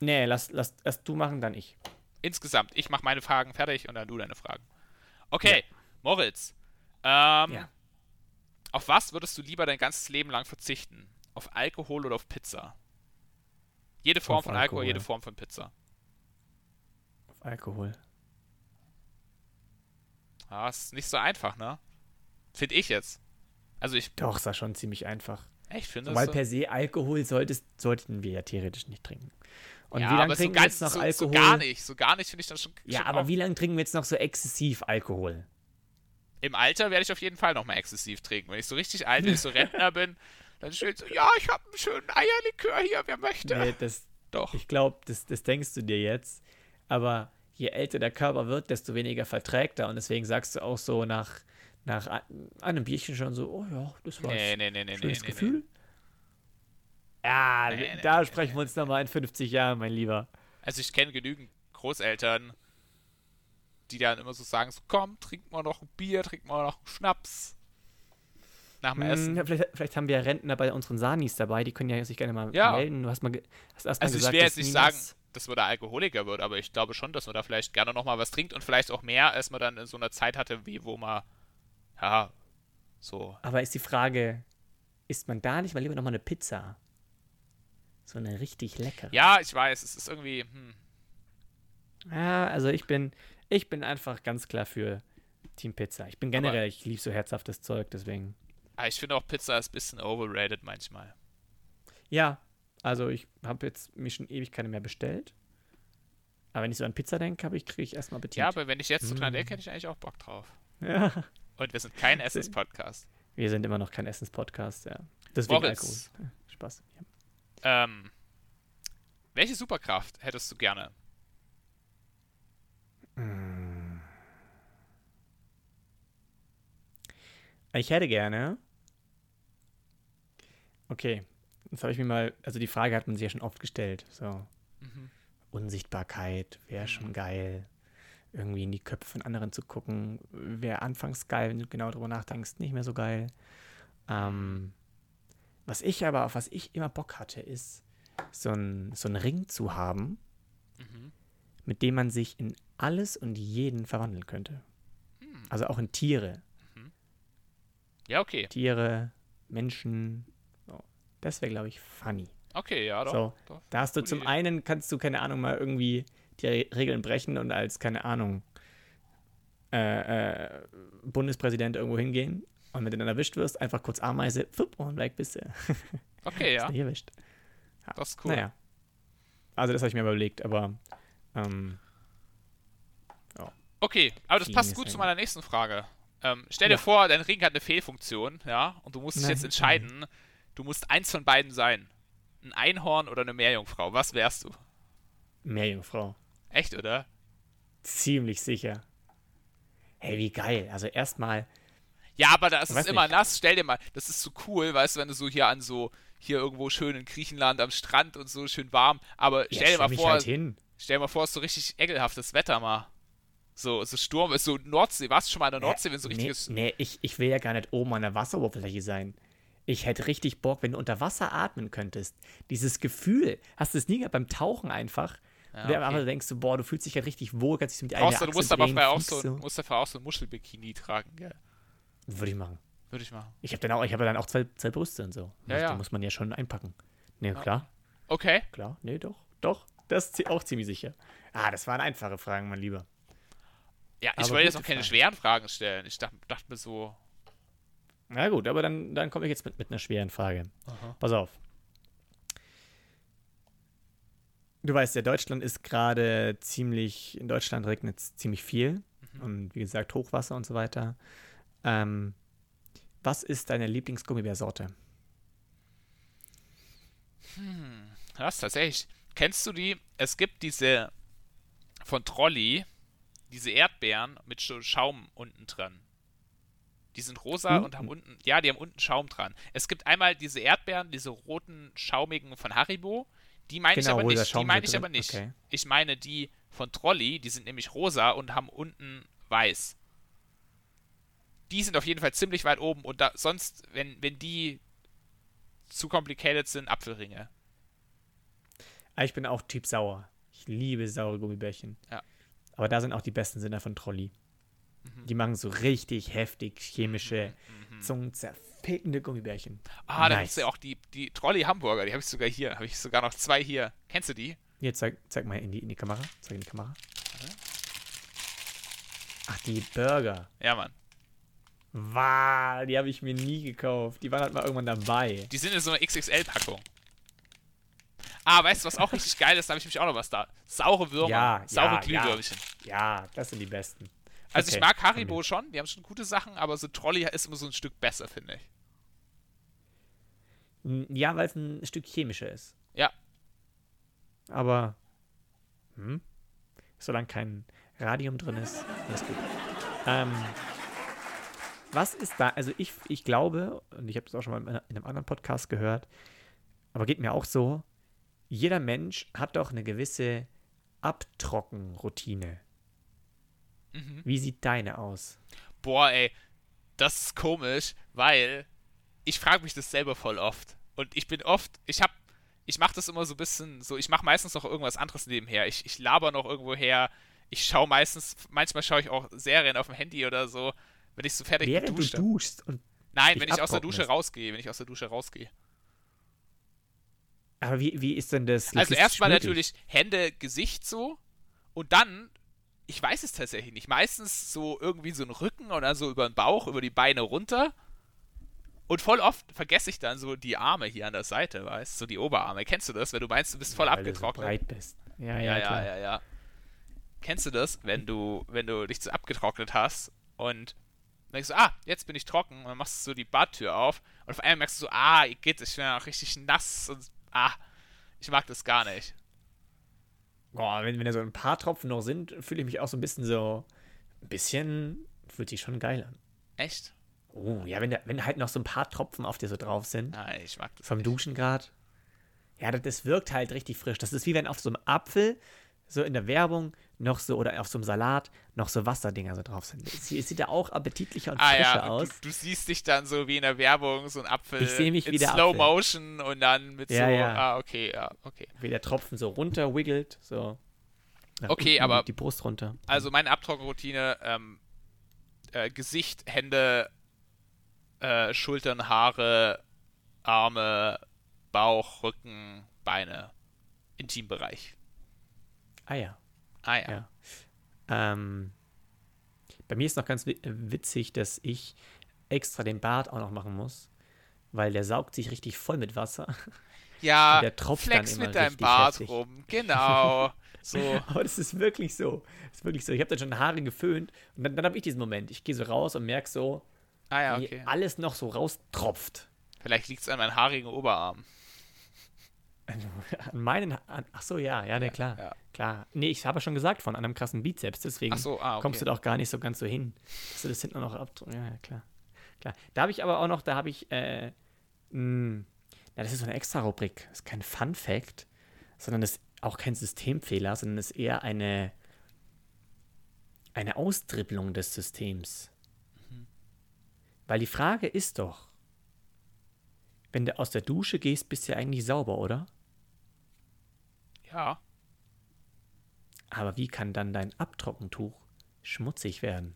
Nee, lass, lass erst du machen, dann ich. Insgesamt. Ich mache meine Fragen fertig und dann du deine Fragen. Okay, Moritz. Ähm, Ja. Auf was würdest du lieber dein ganzes Leben lang verzichten? auf Alkohol oder auf Pizza? Jede Form Auf von Alkohol, Alkohol. jede Form von Pizza. Auf Alkohol. Ja, ist nicht so einfach, ne? Finde ich jetzt. Also ich, Doch, ist das schon ziemlich einfach. ich finde Weil es. per se Alkohol solltest, sollten wir ja theoretisch nicht trinken. Und ja, wie lange aber so trinken wir jetzt noch so, Alkohol? so gar nicht. So gar nicht finde ich das schon. Ja, schon aber auch- wie lange trinken wir jetzt noch so exzessiv Alkohol? Im Alter werde ich auf jeden Fall nochmal exzessiv trinken. Wenn ich so richtig alt, wenn ich so Rentner bin, dann steht so, ja, ich habe einen schönen Eierlikör hier, wer möchte. Nee, das, Doch. ich glaube, das, das denkst du dir jetzt. Aber je älter der Körper wird, desto weniger verträgt er. Und deswegen sagst du auch so nach, nach einem Bierchen schon so, oh ja, das war's. Nee, nee, nee, nee, nee, Schönes nee, Gefühl. Ja, Nee, nee, da nee, sprechen wir uns nochmal in 50 Jahren, mein Lieber. Also ich kenne genügend Großeltern, die dann immer so sagen, so komm, trink mal noch ein Bier, trink mal noch einen Schnaps. Nach dem Hm, Essen. ja, vielleicht, vielleicht haben wir Rentner bei unseren Sanis dabei, die können ja sich gerne mal Ja. melden. Du hast mal hast erst mal Also ich gesagt, will dass jetzt nicht sagen, dass man da Alkoholiker wird, aber ich glaube schon, dass man da vielleicht gerne nochmal was trinkt und vielleicht auch mehr, als man dann in so einer Zeit hatte, wie wo man, ja, so. Aber ist die Frage, isst man da nicht mal lieber nochmal eine Pizza? So eine richtig leckere. Ja, ich weiß, es ist irgendwie, hm, Ja, also ich bin, ich bin einfach ganz klar für Team Pizza. Ich bin generell, ich liebe so herzhaftes Zeug, deswegen. aber ich finde auch Pizza ist ein bisschen overrated manchmal. Ja, also ich habe jetzt mir schon ewig keine mehr bestellt. Aber wenn ich so an Pizza denke, habe ich, kriege ich erstmal Appetit. Ja, aber wenn ich jetzt so dran Mm. denke, hätte ich eigentlich auch Bock drauf. Ja. Und wir sind kein Essenspodcast. Wir sind immer noch kein Essenspodcast, ja. Deswegen Moritz. Alkohol. Spaß. Ja. Ähm, welche Superkraft hättest du gerne? Ich hätte gerne. Okay, jetzt habe ich mir mal, also die Frage hat man sich ja schon oft gestellt. So, Mhm. Unsichtbarkeit wäre schon geil. Irgendwie in die Köpfe von anderen zu gucken, wäre anfangs geil, wenn du genau drüber nachdenkst, nicht mehr so geil. Ähm, was ich aber, auf was ich immer Bock hatte, ist, so ein, so einen Ring zu haben, Mhm. mit dem man sich in alles und jeden verwandeln könnte. Hm. Also auch in Tiere. Ja, okay. Tiere, Menschen. Das wäre, glaube ich, funny. Okay, ja, doch. So, doch. Da hast du zum einen, kannst du, keine Ahnung, mal irgendwie die Re Regeln brechen und als, keine Ahnung, äh, äh, Bundespräsident irgendwo hingehen und wenn du dann erwischt wirst, einfach kurz Ameise, fupp, und weg bist du. Okay, ja, nicht erwischt. das ist cool. Naja. Also das habe ich mir überlegt, aber ähm, Okay, aber das passt gut zu meiner nächsten Frage. Ähm, stell Ja. dir vor, dein Ring hat eine Fehlfunktion, ja, und du musst dich Nein, jetzt entscheiden, du musst eins von beiden sein. Ein Einhorn oder eine Meerjungfrau. Was wärst du? Meerjungfrau. Echt, oder? Ziemlich sicher. Hey, wie geil. Also erstmal, Ja, aber das ist immer nicht. nass. Stell dir mal, das ist so cool, weißt du, wenn du so hier an so, hier irgendwo schön in Griechenland am Strand und so schön warm. Aber ja, stell dir mal vor, halt stell dir mal vor, es ist so richtig ekelhaftes Wetter mal. So, so Sturm, ist so Nordsee. Warst du schon mal in der Nordsee, wenn so nee, richtiges. nee, ich, ich will ja gar nicht oben an der Wasseroberfläche sein. Ich hätte richtig Bock, wenn du unter Wasser atmen könntest. Dieses Gefühl, hast du es nie gehabt beim Tauchen einfach? Ja, okay. aber denkst du, boah, du fühlst dich halt richtig wohl, kannst dich so mit einer Brauchst du, musst aber drehen, auch fliegst so, musst dafür auch so ein Muschelbikini tragen, gell? Würde ich machen. Würde ich machen. Ich habe dann auch, ich habe dann auch zwei, zwei Brüste und so. Ja, Also, ja. Die muss man ja schon einpacken. Nee, klar, Okay. klar. Nee, doch, doch. Das ist auch ziemlich sicher. Ah, das waren einfache Fragen, mein Lieber. Ja, ich Aber wollte jetzt auch keine Frage. schweren Fragen stellen. Ich dachte, dachte mir so. Na gut, aber dann, dann komme ich jetzt mit, mit einer schweren Frage. Pass auf. Du weißt ja, Deutschland ist gerade ziemlich, in Deutschland regnet es ziemlich viel. Mhm. Und wie gesagt, Hochwasser und so weiter. Ähm, was ist deine Lieblingsgummibärsorte? Was, tatsächlich. Kennst du die? Es gibt diese von Trolli, diese Erdbeeren mit Sch- Schaum unten dran. Die sind rosa und Unten? haben unten, ja, die haben unten Schaum dran. Es gibt einmal diese Erdbeeren, diese roten, schaumigen von Haribo. Die meine ich Genau, aber wo der nicht. Die meine ich drin- aber nicht. okay. Ich meine die von Trolli, die sind nämlich rosa und haben unten weiß. Die sind auf jeden Fall ziemlich weit oben und da, sonst, wenn, wenn die zu complicated sind, Apfelringe. Ah, ich bin auch Typ sauer. Ich liebe saure Gummibärchen. Ja. Aber da sind auch die besten Sinner von Trolli. Mhm. Die machen so richtig heftig chemische, mhm. mhm. zungenzerfickende Gummibärchen. Ah, nice. da gibt es ja auch die, die Trolley-Hamburger, die habe ich sogar hier. Habe ich sogar noch zwei hier. Kennst du die? Jetzt zeig, zeig mal in die, in die Kamera. Zeig in die Kamera. Ach, die Burger. Ja, Mann. Wow, die habe ich mir nie gekauft. Die waren halt mal irgendwann dabei. Die sind in so einer XXL-Packung. Ah, weißt du, was auch richtig geil ist? Da habe ich mich auch noch was da. Saure Würmer. Ja, Saure ja, Glühwürmchen. Ja. ja, das sind die besten. Also okay. ich mag Haribo schon, die haben schon gute Sachen, aber so Trolley ist immer so ein Stück besser, finde ich. Ja, weil es ein Stück chemischer ist. Ja. Aber, hm? Solange kein Radium drin ist, alles gut. Ähm, was ist da, also ich, ich glaube, und ich habe das auch schon mal in einem anderen Podcast gehört, aber geht mir auch so, jeder Mensch hat doch eine gewisse Abtrockenroutine. Mhm. Wie sieht deine aus? Boah, ey, das ist komisch, weil ich frage mich das selber voll oft. Und ich bin oft, ich hab, ich mache das immer so ein bisschen, so, ich mache meistens noch irgendwas anderes nebenher. Ich, ich laber noch irgendwo her. Ich schaue meistens, manchmal schaue ich auch Serien auf dem Handy oder so, wenn ich so fertig Während du duschst und Nein, wenn ich aus der Dusche rausgehe, wenn ich aus der Dusche rausgehe. Aber wie, wie ist denn das? Also erstmal natürlich Hände, Gesicht so und dann ich weiß es tatsächlich nicht. Meistens so irgendwie so ein Rücken oder so über den Bauch, über die Beine runter. Und voll oft vergesse ich dann so die Arme hier an der Seite, weißt du, so die Oberarme. Kennst du das, wenn du meinst, du bist voll ja, abgetrocknet? Du so breit bist. Ja, ja, ja, ja, ja, ja. Kennst du das, wenn du, wenn du dich so abgetrocknet hast und denkst du, ah, jetzt bin ich trocken und dann machst du so die Badtür auf und auf einmal merkst du so, ah, geht, ich bin auch richtig nass und ah, ich mag das gar nicht. Boah, wenn, wenn da so ein paar Tropfen noch sind, fühle ich mich auch so ein bisschen so. Ein bisschen. Fühlt sich schon geil an. Echt? Oh, ja, wenn, da, wenn halt noch so ein paar Tropfen auf dir so drauf sind. Nein, ich mag das. Vom nicht. Duschen gerade. Ja, das, das wirkt halt richtig frisch. Das ist wie wenn auf so einem Apfel so in der Werbung noch so oder auf so einem Salat noch so Wasserdinger so drauf sind. Es, sieht ja auch appetitlicher und ah, frischer ja, aus. Du, du, siehst dich dann so wie in der Werbung, so ein Apfel ich mich in Slow Apfel. Motion und dann mit ja, so, ja. ah, okay, ja, okay. Wie der Tropfen so runter wiggelt, so. Okay, aber. Die Brust runter. Also meine Abtrocknroutine, ähm, äh, Gesicht, Hände, äh, Schultern, Haare, Arme, Bauch, Rücken, Beine, Intimbereich. Ah ja. Ah ja. ja. Ähm, bei mir ist noch ganz witzig, dass ich extra den Bart auch noch machen muss, weil der saugt sich richtig voll mit Wasser. Ja, der tropft flex dann immer mit deinem Bart heftig. rum, genau. So. Aber das ist wirklich so. Das ist wirklich so. Ich habe dann schon Haare geföhnt und dann, dann habe ich diesen Moment. Ich gehe so raus und merke so, ah, ja, okay. wie alles noch so raustropft. Vielleicht liegt es an meinen haarigen Oberarm. An meinen. An, ach so, ja, ja, ne, klar. Ja. Klar. Nee, ich habe schon gesagt, von einem krassen Bizeps, deswegen so, ah, okay. kommst du doch gar nicht so ganz so hin. Dass du das hinten noch ab. Ja, klar. Klar. Da habe ich aber auch noch, da habe ich, äh, mh, hm, ja, das ist so eine extra Rubrik. Das ist kein Fun Fact, sondern das ist auch kein Systemfehler, sondern es ist eher eine, eine Austrippelung des Systems. Mhm. Weil die Frage ist doch, wenn du aus der Dusche gehst, bist du ja eigentlich sauber, oder? Ja. Aber wie kann dann dein Abtrockentuch schmutzig werden?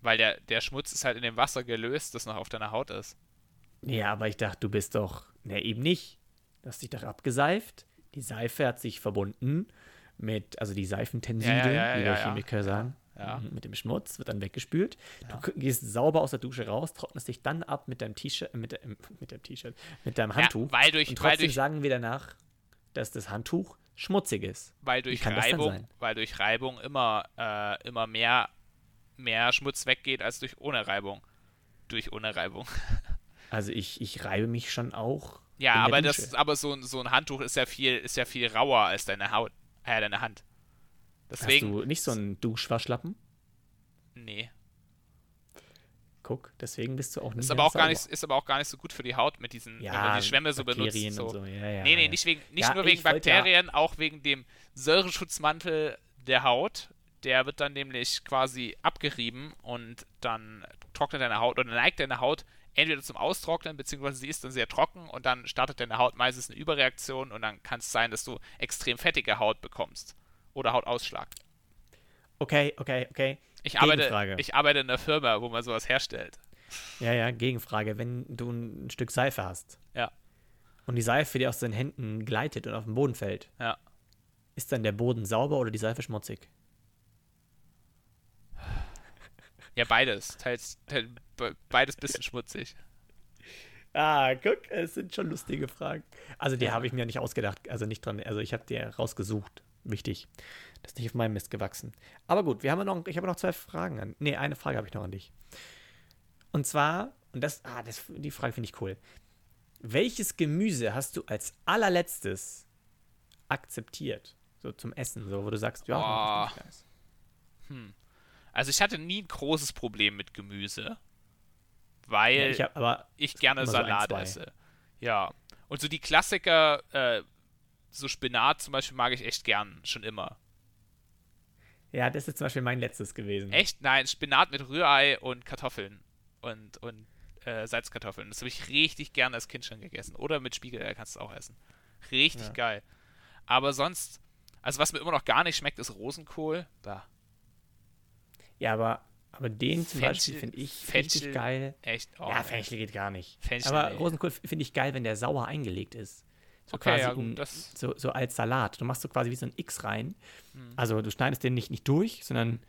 Weil der, der Schmutz ist halt in dem Wasser gelöst, das noch auf deiner Haut ist. Ja, aber ich dachte, du bist doch. Ne, eben nicht. Du hast dich doch abgeseift. Die Seife hat sich verbunden mit, also die Seifentenside, ja, ja, ja, wie wir Chemiker sagen. Mhm, mit dem Schmutz, wird dann weggespült. Du gehst sauber aus der Dusche raus, trocknest dich dann ab mit deinem T-Shirt, mit, der, mit dem T-Shirt, mit deinem Handtuch. weil durch, und trotzdem weil durch, sagen wir danach, dass das Handtuch schmutzig ist. Weil durch Reibung, weil durch Reibung immer, äh, immer mehr, mehr Schmutz weggeht als durch ohne Reibung. Durch ohne Reibung. Also ich, ich reibe mich schon auch. Ja, aber das, aber so, so ein Handtuch ist ja viel, ist ja viel rauer als deine Haut, äh, deine Hand. Deswegen, Hast du nicht so einen Duschwaschlappen? Nee. Guck, deswegen bist du auch nicht ist aber auch gar nicht Ist aber auch gar nicht so gut für die Haut mit diesen, ja, wenn man die Schwämme so Bakterien benutzt. So. Und so. Ja, ja, nee, nee, nicht, wegen, nicht nur wegen Bakterien, auch wegen dem Säureschutzmantel der Haut. Der wird dann nämlich quasi abgerieben und dann trocknet deine Haut oder neigt deine Haut entweder zum Austrocknen, beziehungsweise sie ist dann sehr trocken und dann startet deine Haut meistens eine Überreaktion und dann kann es sein, dass du extrem fettige Haut bekommst oder Hautausschlag. Okay, okay, okay. Ich arbeite, ich arbeite in einer Firma, wo man sowas herstellt. Ja, ja, Gegenfrage. Wenn du ein Stück Seife hast. Ja. Und die Seife dir aus den Händen gleitet und auf den Boden fällt. Ja. Ist dann der Boden sauber oder die Seife schmutzig? Ja, beides. Teils, teils beides bisschen schmutzig. Ah, guck, es sind schon lustige Fragen. Also die ja. habe ich mir nicht ausgedacht, also nicht dran, also ich habe die rausgesucht. Wichtig. Das ist nicht auf meinem Mist gewachsen. Aber gut, wir haben noch, ich habe noch zwei Fragen an. Nee, eine Frage habe ich noch an dich. Und zwar, und das, ah, das, die Frage finde ich cool. Welches Gemüse hast du als allerletztes akzeptiert? So zum Essen, so wo du sagst, ja, oh. nice. hm. Also ich hatte nie ein großes Problem mit Gemüse, weil ja, ich, hab, ich, gerne Salat so ein, esse. Ja. Und so die Klassiker, äh, so Spinat zum Beispiel mag ich echt gern, schon immer. Ja, das ist zum Beispiel mein letztes gewesen. Echt? Nein, Spinat mit Rührei und Kartoffeln und, und äh, Salzkartoffeln. Das habe ich richtig gern als Kind schon gegessen. Oder mit Spiegelei kannst du auch essen. Richtig ja. geil. Aber sonst, also was mir immer noch gar nicht schmeckt, ist Rosenkohl. Da. Ja, aber, aber den zum Fenchel, Beispiel finde ich Fenchel, richtig geil. Echt? Oh, ja, Fenchel geht gar nicht. Fenchel, aber ey. Rosenkohl finde ich geil, wenn der sauer eingelegt ist. So okay, quasi ja, gut, in, so, so als Salat. Du machst so quasi wie so ein X rein. Mhm. Also du schneidest den nicht, nicht durch, sondern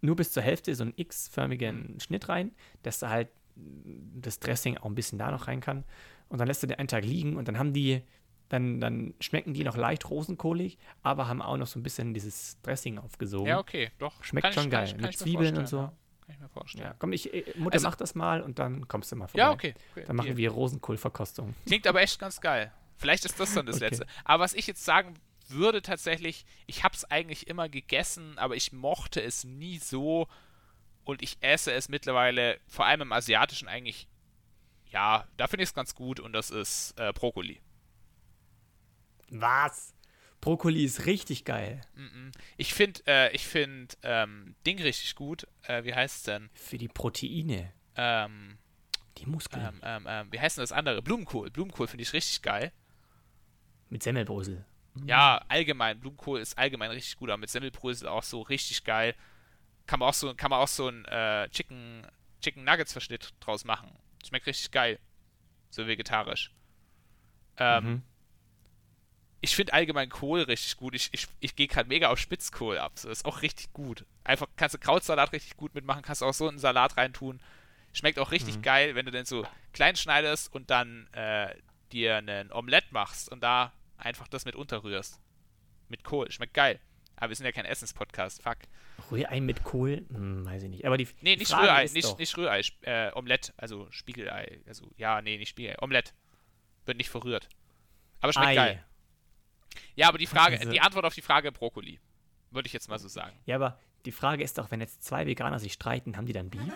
nur bis zur Hälfte so einen X-förmigen mhm. Schnitt rein, dass da halt das Dressing auch ein bisschen da noch rein kann. Und dann lässt du den einen Tag liegen und dann haben die, dann, dann schmecken die noch leicht rosenkohlig, aber haben auch noch so ein bisschen dieses Dressing aufgesogen. Ja, okay, doch. Schmeckt kann schon ich, geil. Mit Zwiebeln und so. Kann ich mir vorstellen. Ja, komm, ich, äh, Mutter, also, mach das mal und dann kommst du mal vorbei. Ja, okay. okay dann machen wir Rosenkohlverkostung. Klingt aber echt ganz geil. Vielleicht ist das dann das okay. Letzte. Aber was ich jetzt sagen würde tatsächlich, ich habe es eigentlich immer gegessen, aber ich mochte es nie so und ich esse es mittlerweile, vor allem im Asiatischen eigentlich, ja, da finde ich es ganz gut und das ist äh, Brokkoli. Was? Brokkoli ist richtig geil. Ich finde äh, ich find, ähm, Ding richtig gut. Äh, wie heißt es denn? Für die Proteine. Ähm, die Muskeln. Ähm, ähm, ähm wie heißt denn das andere? Blumenkohl. Blumenkohl finde ich richtig geil. Mit Semmelbrösel. Ja, allgemein. Blumenkohl ist allgemein richtig gut, aber mit Semmelbrösel auch so richtig geil. Kann man auch so, kann man auch so ein äh, Chicken, Chicken Nuggets Verschnitt draus machen. Schmeckt richtig geil. So vegetarisch. Ähm, mhm. Ich finde allgemein Kohl richtig gut. Ich, ich, ich gehe gerade mega auf Spitzkohl ab. So ist auch richtig gut. Einfach kannst du Krautsalat richtig gut mitmachen, kannst auch so einen Salat reintun. Schmeckt auch richtig mhm. geil, wenn du den so klein schneidest und dann äh, dir einen Omelett machst und da einfach das mit unterrührst. Mit Kohl. Schmeckt geil. Aber wir sind ja kein Essenspodcast. Fuck. Rührei mit Kohl? Hm, weiß ich nicht. Aber die Nee, nicht Frage Rührei, nicht, nicht Rührei, äh, Omelett, also Spiegelei. Also, ja, nee, nicht Spiegelei. Omelett. Wird nicht verrührt. Aber schmeckt Ei. geil. Ja, aber die Frage, also, die Antwort auf die Frage Brokkoli. Würde ich jetzt mal so sagen. Ja, aber die Frage ist doch, wenn jetzt zwei Veganer sich streiten, haben die dann Beef?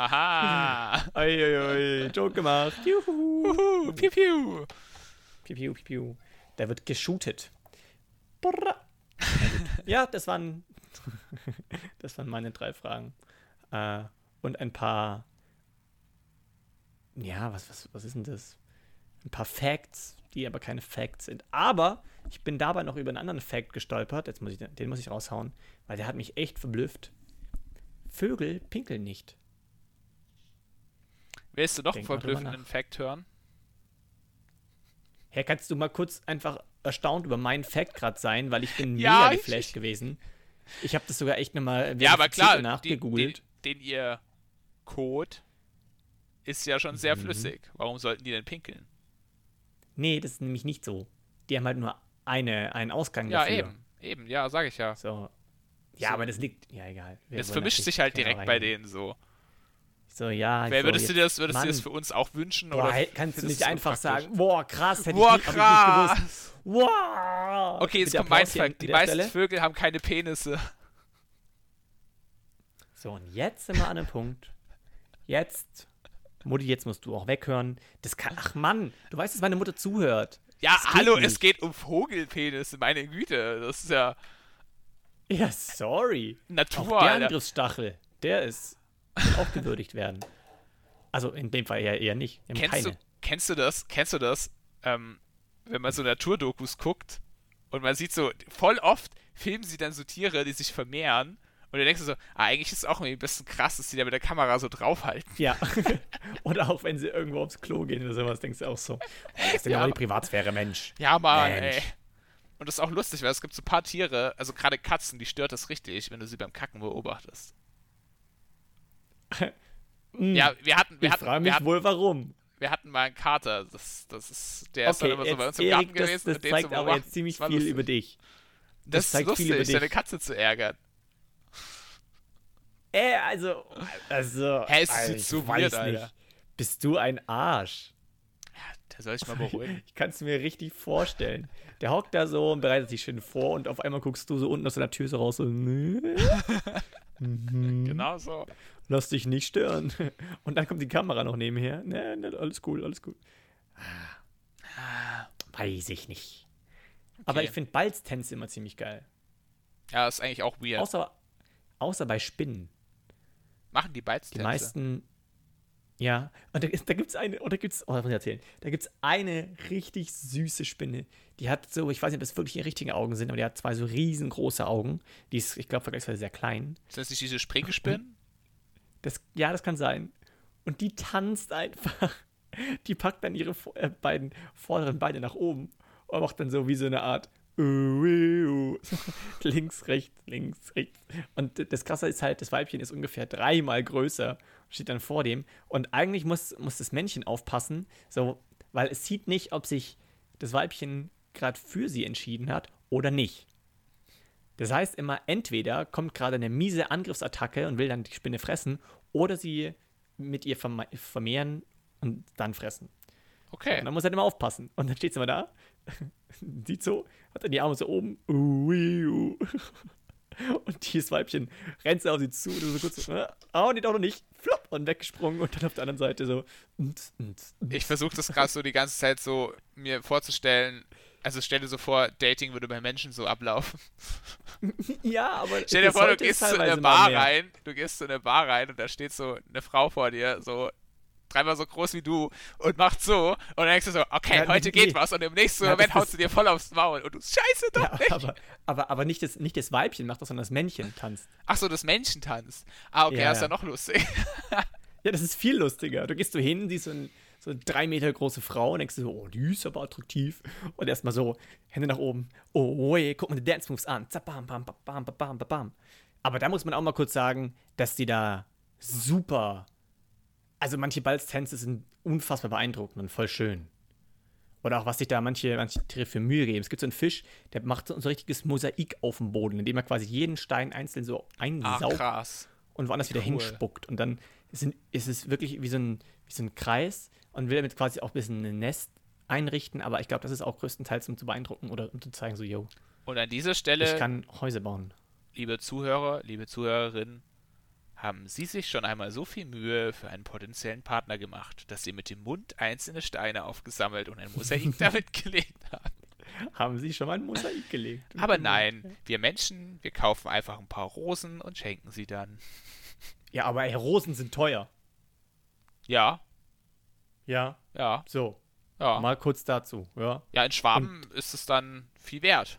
Aha. Uiuiui, Joke gemacht. Juhu. Piu, piu. Piu, piu, piu, piu. Da wird geshootet. ja, das waren, das waren meine drei Fragen. Äh, und ein paar, ja, was, was, was ist denn das? Ein paar Facts, die aber keine Facts sind. Aber ich bin dabei noch über einen anderen Fact gestolpert. Jetzt muss ich, den muss ich raushauen, weil der hat mich echt verblüfft. Vögel pinkeln nicht. Willst du noch einen verblüffenden Fact hören? Herr, kannst du mal kurz einfach erstaunt über meinen Fact gerade sein, weil ich bin ja, mega geflasht gewesen. Ich habe das sogar echt nochmal ja, aber klar, nachgegoogelt. Den, den, den, ihr Code ist ja schon sehr mhm. flüssig. Warum sollten die denn pinkeln? Nee, das ist nämlich nicht so. Die haben halt nur eine, einen Ausgang ja, dafür. Ja, eben. Eben, ja, sage ich ja. So. Ja, so. aber das liegt. Ja, egal. Es vermischt sich halt direkt bei denen so. So, ja. Wer, würdest so, du das, würdest du das für uns auch wünschen? Boah, oder kannst du nicht einfach sagen, boah, krass, hätte boah, ich, nicht, krass. Ich nicht gewusst. Wow. Okay, jetzt kommt mein Fakt. Die meisten Stelle. Vögel haben keine Penisse. So, und jetzt sind wir an einem Punkt. Jetzt, Mutti, jetzt musst du auch weghören. Das kann, ach Mann, du weißt, dass meine Mutter zuhört. Ja, hallo, nicht. es geht um Vogelpenisse, meine Güte. Das ist ja. Ja, sorry. Natur. Auch der Angriffsstachel, der ist auch gewürdigt werden. Also in dem Fall eher, eher nicht. Kennst du, kennst du das? Kennst du das? Ähm, wenn man so Naturdokus guckt Und man sieht so, voll oft filmen sie dann so Tiere, die sich vermehren. Und du denkst so, ah, eigentlich ist es auch irgendwie ein bisschen krass, dass die da mit der Kamera so draufhalten. Ja. Oder auch wenn sie irgendwo aufs Klo gehen oder sowas, denkst du auch so, oh, das ist ja mal die Privatsphäre, Mensch. Ja, Mann, Mensch. ey. Und das ist auch lustig, weil es gibt so ein paar Tiere, also gerade Katzen, die stört das richtig, wenn du sie beim Kacken beobachtest. Ja, wir hatten. Wir ich frage mich hatten, wohl, warum. Wir hatten mal einen Kater, das, das ist, der okay, ist dann immer so bei uns im Garten das, gewesen. Das, zeigt aber jetzt ziemlich viel lustig. über dich. Das, das ist lustig, deine Katze zu ärgern. Äh, also, also, Hä, ist also, jetzt so weird, Alter. Nicht. Bist du ein Arsch? Ja, der soll ich mal beruhigen. ich kann es mir richtig vorstellen. Der hockt da so und bereitet sich schön vor und auf einmal guckst du so unten aus der Tür so raus so, mhm. Genau so. Lass dich nicht stören. Und dann kommt die Kamera noch nebenher. Ne, ne, alles cool, alles cool. Ah, weiß ich nicht. Okay. Aber ich finde Balztänze immer ziemlich geil. Ja, ist eigentlich auch weird. Außer, außer bei Spinnen. Machen die Balztänze? Die meisten, ja. Und da, da gibt es eine, oder gibt es, oh, was muss ich erzählen? Da gibt es eine richtig süße Spinne. Die hat so, ich weiß nicht, ob das wirklich die richtigen Augen sind, aber die hat zwei so riesengroße Augen. Die ist, ich glaube, vergleichsweise sehr klein. Sind das nicht diese Springspinnen? Das, ja, das kann sein. Und die tanzt einfach. Die packt dann ihre äh, beiden vorderen Beine nach oben und macht dann so wie so eine Art links, rechts, links, rechts. Und das Krasse ist halt, das Weibchen ist ungefähr dreimal größer, steht dann vor dem. Und eigentlich muss, muss das Männchen aufpassen, so, weil es sieht nicht, ob sich das Weibchen gerade für sie entschieden hat oder nicht. Das heißt immer, entweder kommt gerade eine miese Angriffsattacke und will dann die Spinne fressen, oder sie mit ihr vermehren und dann fressen. Okay. Und dann muss er halt immer aufpassen. Und dann steht sie immer da, sieht so, hat dann die Arme so oben. Und dieses Weibchen rennt so auf sie zu, und so kurz so, oh, nee, doch noch nicht, flop, und weggesprungen und dann auf der anderen Seite so. Ich versuche das gerade so die ganze Zeit so mir vorzustellen. Also stell dir so vor, Dating würde bei Menschen so ablaufen. Ja, aber. Stell dir vor, du gehst zu einer Bar rein, du gehst zu einer Bar rein und da steht so eine Frau vor dir, so dreimal so groß wie du und macht so und dann denkst du so, okay, ja, heute nee. geht was und im nächsten ja, Moment haust du dir voll aufs Maul und du scheiße doch ja, nicht. Aber, aber, aber nicht, das, nicht das Weibchen macht das, sondern das Männchen tanzt. Ach so, das Männchen tanzt. Ah, okay, ja, ist ja noch lustig. ja, das ist viel lustiger. Du gehst so hin, siehst so, ein, so eine drei Meter große Frau und denkst so, oh, die ist aber attraktiv. Und erstmal so, Hände nach oben. Oh, ey, guck mal die Dance Moves an. Zabam, bam, bam, bam, bam, bam. Aber da muss man auch mal kurz sagen, dass die da super also manche Balztänze sind unfassbar beeindruckend und voll schön. Oder auch, was sich da manche, manche Tiere für Mühe geben. Es gibt so einen Fisch, der macht so ein richtiges Mosaik auf dem Boden, indem er quasi jeden Stein einzeln so einsaugt Ach, und woanders wieder cool. hinspuckt. Und dann ist es wirklich wie so, ein, wie so ein Kreis und will damit quasi auch ein bisschen ein Nest einrichten, aber ich glaube, das ist auch größtenteils um zu beeindrucken oder um zu zeigen, so, yo. Und an dieser Stelle. Ich kann Häuser bauen. Liebe Zuhörer, liebe Zuhörerinnen, haben Sie sich schon einmal so viel Mühe für einen potenziellen Partner gemacht, dass Sie mit dem Mund einzelne Steine aufgesammelt und ein Mosaik damit gelegt haben? Haben Sie schon mal ein Mosaik gelegt? Aber nein, wir Menschen, wir kaufen einfach ein paar Rosen und schenken sie dann. Ja, aber ey, Rosen sind teuer. Ja. Ja. Ja. So. Ja. Mal kurz dazu, ja. Ja, in Schwaben und ist es dann viel wert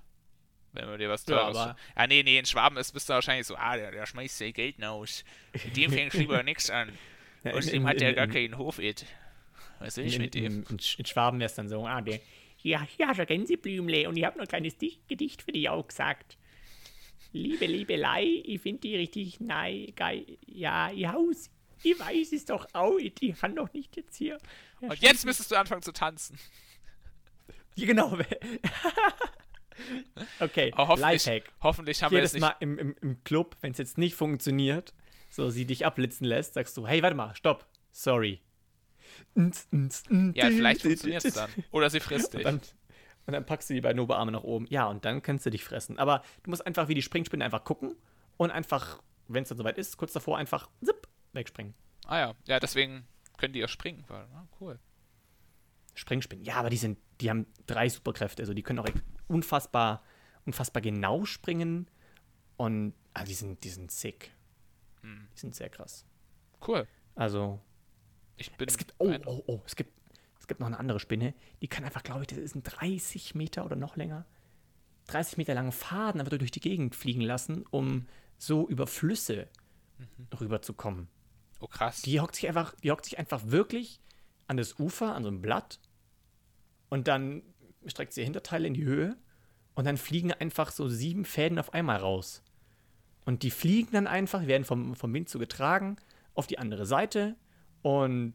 wenn man dir was teures. Ja, ah, nee, nee, in Schwaben ist, bist du wahrscheinlich so, ah, der, der schmeißt sein Geld aus. Dem fängt lieber nichts an. Ja, Außerdem hat der gar keinen Hof it. Was will ich mit dem? In, in Schwaben wäre es dann so, ah, der, ja, ja, schon Gänseblümle und ich habe noch ein kleines Gedicht für dich auch gesagt. Liebe, liebe Lei, ich finde die richtig nein, geil. Ja, ihr Haus, ich weiß es doch auch, die kann doch nicht jetzt hier. Ja, und jetzt müsstest du anfangen zu tanzen. Ja, genau. Okay, Aber hoffentlich, Lifehack. Hoffentlich haben Jedes wir es nicht. Mal im, im, im Club, wenn es jetzt nicht funktioniert, so sie dich abblitzen lässt, sagst du, hey, warte mal, stopp, sorry. Ja, vielleicht funktioniert es dann. Oder sie frisst dich. Und dann, und dann packst du die beiden Oberarme nach oben. Ja, und dann kannst du dich fressen. Aber du musst einfach wie die Springspinne einfach gucken und einfach, wenn es dann soweit ist, kurz davor einfach zipp, wegspringen. Ah ja, ja, deswegen können die ja springen. Weil, ah, cool. Springspinnen. Ja, aber die sind, die haben drei Superkräfte. Also die können auch unfassbar, unfassbar genau springen. Und also die sind, die sind sick. Hm. Die sind sehr krass. Cool. Also. Ich bin. Es gibt, oh, oh, oh, es gibt, es gibt noch eine andere Spinne. Die kann einfach, glaube ich, das ist ein 30 Meter oder noch länger. 30 Meter langen Faden einfach durch die Gegend fliegen lassen, um so über Flüsse mhm. rüberzukommen. Oh krass. Die hockt sich einfach, die hockt sich einfach wirklich an das Ufer, an so ein Blatt und dann streckt sie ihr Hinterteil in die Höhe und dann fliegen einfach so sieben Fäden auf einmal raus. Und die fliegen dann einfach, werden vom, vom Wind so getragen auf die andere Seite und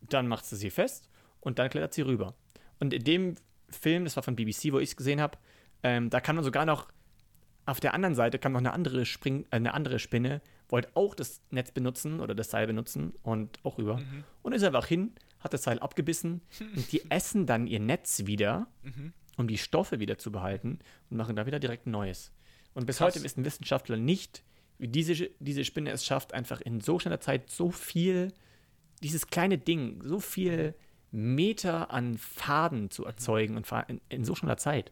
dann macht sie sie fest und dann klettert sie rüber. Und in dem Film, das war von BBC, wo ich es gesehen habe, ähm, da kann man sogar noch auf der anderen Seite kam noch eine andere, Spring, äh, eine andere Spinne, wollte auch das Netz benutzen oder das Seil benutzen und auch rüber. Mhm. Und ist einfach hin, hat das Seil abgebissen und die essen dann ihr Netz wieder, mhm. um die Stoffe wieder zu behalten und machen da wieder direkt ein neues. Und bis Krass. heute wissen Wissenschaftler nicht, wie diese, diese Spinne es schafft, einfach in so schneller Zeit so viel, dieses kleine Ding, so viel Meter an Faden zu erzeugen und in, in so schneller Zeit.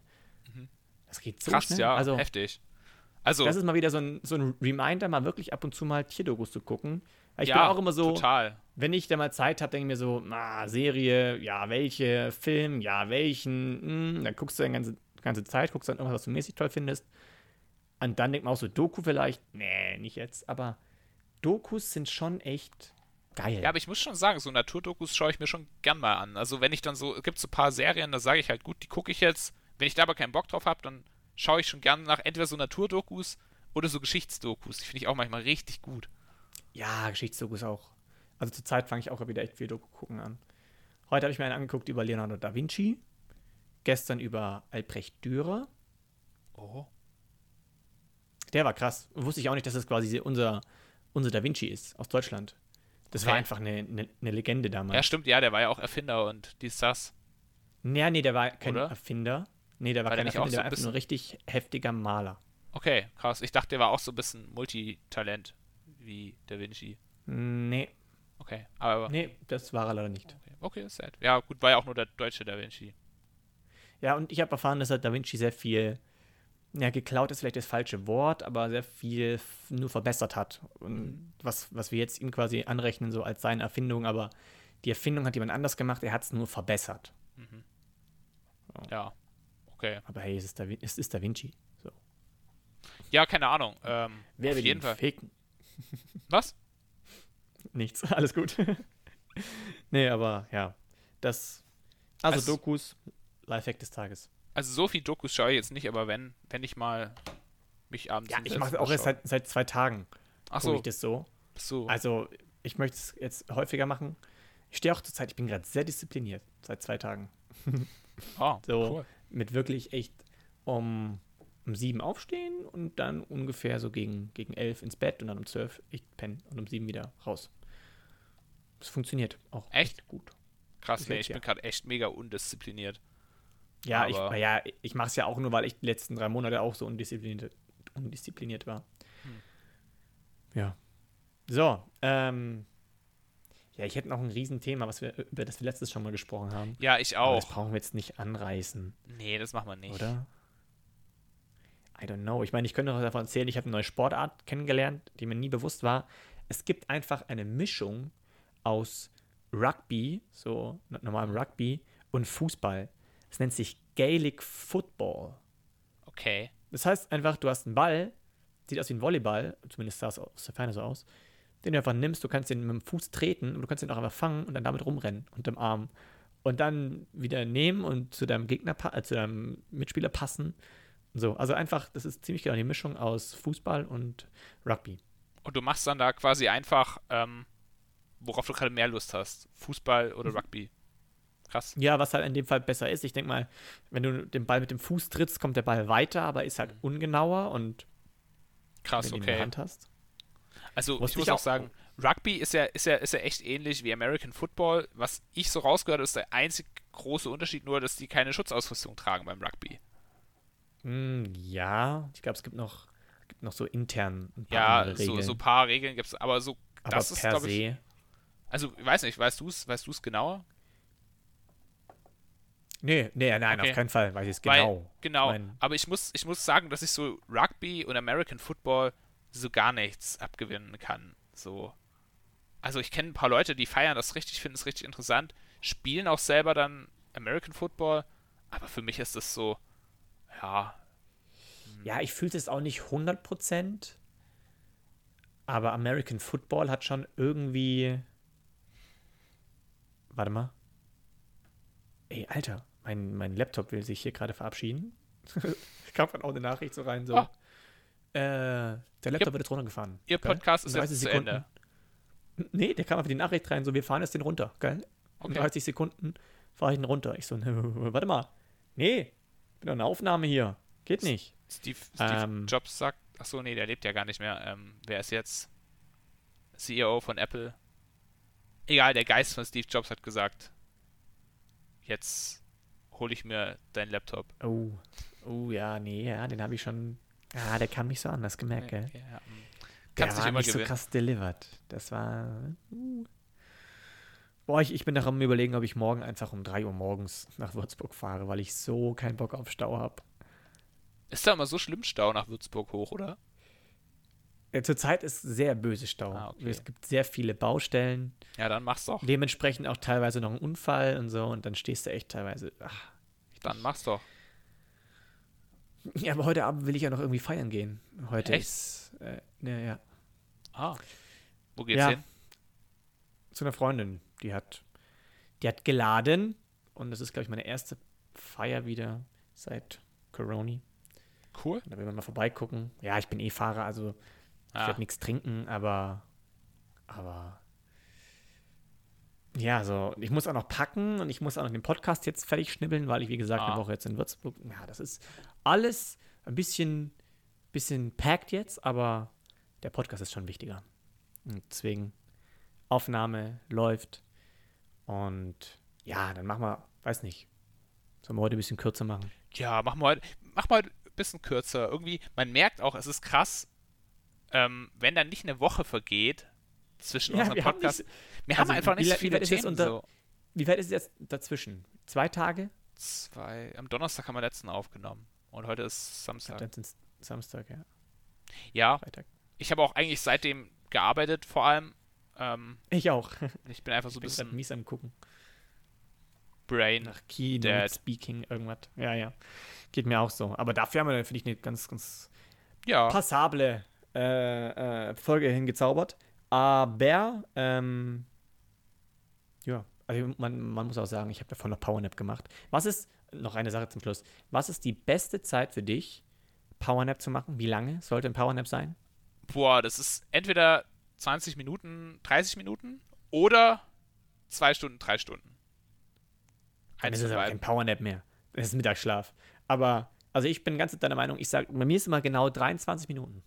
Mhm. Das geht so Krass, schnell. ja, also, heftig. Also, das ist mal wieder so ein, so ein Reminder, mal wirklich ab und zu mal Tierdokus zu gucken. Ich ja, bin auch immer so, total. wenn ich da mal Zeit habe, denke ich mir so, na, Serie, ja, welche, Film, ja, welchen, hm, dann guckst du die ganze, ganze Zeit, guckst dann irgendwas, was du mäßig toll findest. Und dann denkt man auch so, Doku vielleicht, nee, nicht jetzt, aber Dokus sind schon echt geil. Ja, aber ich muss schon sagen, so Naturdokus schaue ich mir schon gern mal an. Also wenn ich dann so, es gibt so ein paar Serien, da sage ich halt, gut, die gucke ich jetzt. Wenn ich da aber keinen Bock drauf habe, dann schaue ich schon gern nach entweder so Naturdokus oder so Geschichtsdokus. Die finde ich auch manchmal richtig gut. Ja, Geschichtsdokus auch. Also zur Zeit fange ich auch wieder echt viel Doku gucken an. Heute habe ich mir einen angeguckt über Leonardo da Vinci. Gestern über Albrecht Dürer. Oh. Der war krass. Wusste ich auch nicht, dass das quasi unser, unser Da Vinci ist aus Deutschland. Das okay. war einfach eine, eine, eine, Legende damals. Ja, stimmt, ja, der war ja auch Erfinder und dies, das. Ja, nee, der war kein Oder? Erfinder. Nee, der war, war kein Erfinder, der war einfach nur ein richtig heftiger Maler. Okay, krass. Ich dachte, der war auch so ein bisschen Multitalent wie Da Vinci. Nee. Okay, aber. Nee, das war er leider nicht. Okay, okay sad. Ja, gut, war ja auch nur der deutsche Da Vinci. Ja, und ich habe erfahren, dass er Da Vinci sehr viel ja, geklaut ist vielleicht das falsche Wort, aber sehr viel nur verbessert hat. Und mhm. was, was wir jetzt ihm quasi anrechnen, so als seine Erfindung, aber die Erfindung hat jemand anders gemacht, er hat es nur verbessert. Mhm. So. Ja, okay. Aber hey, es ist Da, es ist da Vinci. So. Ja, keine Ahnung. Ähm, Wer will jeden Fall. Faken? Was? Nichts, alles gut. nee, aber ja. Das. Also, also Dokus, Lifehack des Tages also so viel Dokus schaue ich jetzt nicht, aber wenn, wenn ich mal mich abends. Ja, ich mache es auch erst seit, seit zwei Tagen. Ach so. ich das so. so. Also, ich möchte es jetzt häufiger machen. Ich stehe auch zur Zeit, ich bin gerade sehr diszipliniert seit zwei Tagen. Oh, so cool. Mit wirklich echt um, um sieben aufstehen und dann ungefähr so gegen, gegen elf ins Bett und dann um zwölf ich penne und um sieben wieder raus. Das funktioniert auch echt, echt gut. Krass, nee, ich ja. bin gerade echt mega undiszipliniert. Ja, Aber ich, ja, ich mache es ja auch nur, weil ich die letzten drei Monate auch so undiszipliniert, undiszipliniert war. Hm. Ja. So, ähm, ja, ich hätte noch ein Riesenthema, was wir, über das wir letztes schon mal gesprochen haben. Ja, ich auch. Aber das brauchen wir jetzt nicht anreißen. Nee, das machen wir nicht. Oder? I don't know. Ich meine, ich könnte noch davon erzählen, ich habe eine neue Sportart kennengelernt, die mir nie bewusst war. Es gibt einfach eine Mischung aus Rugby, so normalem Rugby, und Fußball. Es nennt sich Gaelic Football. Okay. Das heißt einfach, du hast einen Ball, sieht aus wie ein Volleyball, zumindest sah es aus der Ferne so aus, den du einfach nimmst, du kannst den mit dem Fuß treten und du kannst den auch einfach fangen und dann damit rumrennen unterm Arm. Und dann wieder nehmen und zu deinem Gegner, äh, zu deinem Mitspieler passen. So, also einfach, das ist ziemlich genau die Mischung aus Fußball und Rugby. Und du machst dann da quasi einfach, ähm, worauf du gerade mehr Lust hast. Fußball oder mhm. Rugby. Krass. Ja, was halt in dem Fall besser ist. Ich denke mal, wenn du den Ball mit dem Fuß trittst, kommt der Ball weiter, aber ist halt mhm. ungenauer und krass, wenn du okay. in der Hand hast. Also ich muss auch sagen, Rugby ist ja, ist ja, ist ja echt ähnlich wie American Football. Was ich so rausgehört habe, ist der einzig große Unterschied nur, dass die keine Schutzausrüstung tragen beim Rugby. Mm, ja, ich glaube, es gibt noch, gibt noch so intern ein paar ja, so, so ein paar Regeln gibt es, aber so aber das ist, glaube ich. Also, ich weiß nicht, weißt du es weißt genauer? Nee, nee, nein, okay. auf keinen Fall, weiß ich es genau. Weil, genau, mein aber ich muss, ich muss sagen, dass ich so Rugby und American Football so gar nichts abgewinnen kann. So. Also ich kenne ein paar Leute, die feiern das richtig, finden es richtig interessant, spielen auch selber dann American Football, aber für mich ist das so, ja, Ja, ich fühlte es auch nicht 100%. Aber American Football hat schon irgendwie. Warte mal. Ey, Alter, mein, mein Laptop will sich hier gerade verabschieden. kam von auch eine Nachricht so rein, so. Oh. Äh, der Laptop Ihr- wird jetzt runtergefahren. Ihr Geil. Podcast ist 30 jetzt zu Sekunden. Ende. Nee, der kam einfach die Nachricht rein, so, wir fahren jetzt den runter, geil? In Okay. 30 Sekunden fahre ich ihn runter. Ich so, warte mal. Nee, bin doch eine Aufnahme hier. Geht nicht. Steve, Steve Ähm. Jobs sagt, ach so, nee, der lebt ja gar nicht mehr. Ähm, wer ist jetzt CEO von Apple? Egal, der Geist von Steve Jobs hat gesagt, jetzt hole ich mir deinen Laptop. Oh, oh ja, nee, ja, den habe ich schon. Ja, der kam nicht so anders gemerkt, gell? Ja, ja. Der Kannst war dich immer nicht gewinnen. so krass delivered. Das war. Uh. Boah, ich, ich bin daran überlegen, ob ich morgen einfach um 3 Uhr morgens nach Würzburg fahre, weil ich so keinen Bock auf Stau habe. Ist da immer so schlimm Stau nach Würzburg hoch, oder? Ja, Zurzeit ist sehr böse Stau. Ah, okay. Es gibt sehr viele Baustellen. Ja, dann mach's doch. Dementsprechend auch teilweise noch ein Unfall und so. Und dann stehst du echt teilweise. Ach. Dann mach's doch. Ja, aber heute Abend will ich ja noch irgendwie feiern gehen. Heute Echt? ist. Äh, ja, ja. Ah. Wo geht's Ja. hin? Zu einer Freundin. Die hat. Die hat geladen. Und das ist, glaube ich, meine erste Feier wieder seit Corona. Cool. Da will man mal vorbeigucken. Ja, ich bin eh Fahrer, also ich Ah, werde nichts trinken, aber. Aber. Ja, so, ich muss auch noch packen und ich muss auch noch den Podcast jetzt fertig schnibbeln, weil ich, wie gesagt, Ah. eine Woche jetzt in Würzburg. Ja, das ist alles ein bisschen, bisschen packed jetzt, aber der Podcast ist schon wichtiger. Und deswegen, Aufnahme läuft. Und ja, dann machen wir, weiß nicht, sollen wir heute ein bisschen kürzer machen? Ja, mach mal, mach mal ein bisschen kürzer. Irgendwie, man merkt auch, es ist krass, ähm, wenn dann nicht eine Woche vergeht zwischen Ja, unserem wir haben Podcast. nicht- wir also haben einfach wie nicht la- so wie viele weit ist jetzt Themen. unter- So. Wie weit ist es jetzt dazwischen? Zwei Tage? Zwei, am Donnerstag haben wir letzten aufgenommen. Und heute ist Samstag. Dann sind Samstag, ja. Ja, Freitag. ich habe auch eigentlich seitdem gearbeitet, vor allem. Ähm, Ich auch. ich bin einfach so ein bisschen mies am gucken. Brain. Nach Keynote. Speaking, irgendwas. Ja, ja. Geht mir auch so. Aber dafür haben wir, finde ich, eine ganz, ganz Ja, passable äh, äh, Folge hingezaubert. Aber, ähm, ja, also man, man muss auch sagen, ich habe davon noch Powernap gemacht. Was ist, noch eine Sache zum Schluss, was ist die beste Zeit für dich, Powernap zu machen? Wie lange sollte ein Powernap sein? boah, das ist entweder 20 Minuten, 30 Minuten oder zwei Stunden, drei Stunden. Dann Eins ist aber kein Powernap mehr. Das ist Mittagsschlaf. Aber, also ich bin ganz deiner Meinung, ich sage, bei mir ist immer genau 23 Minuten.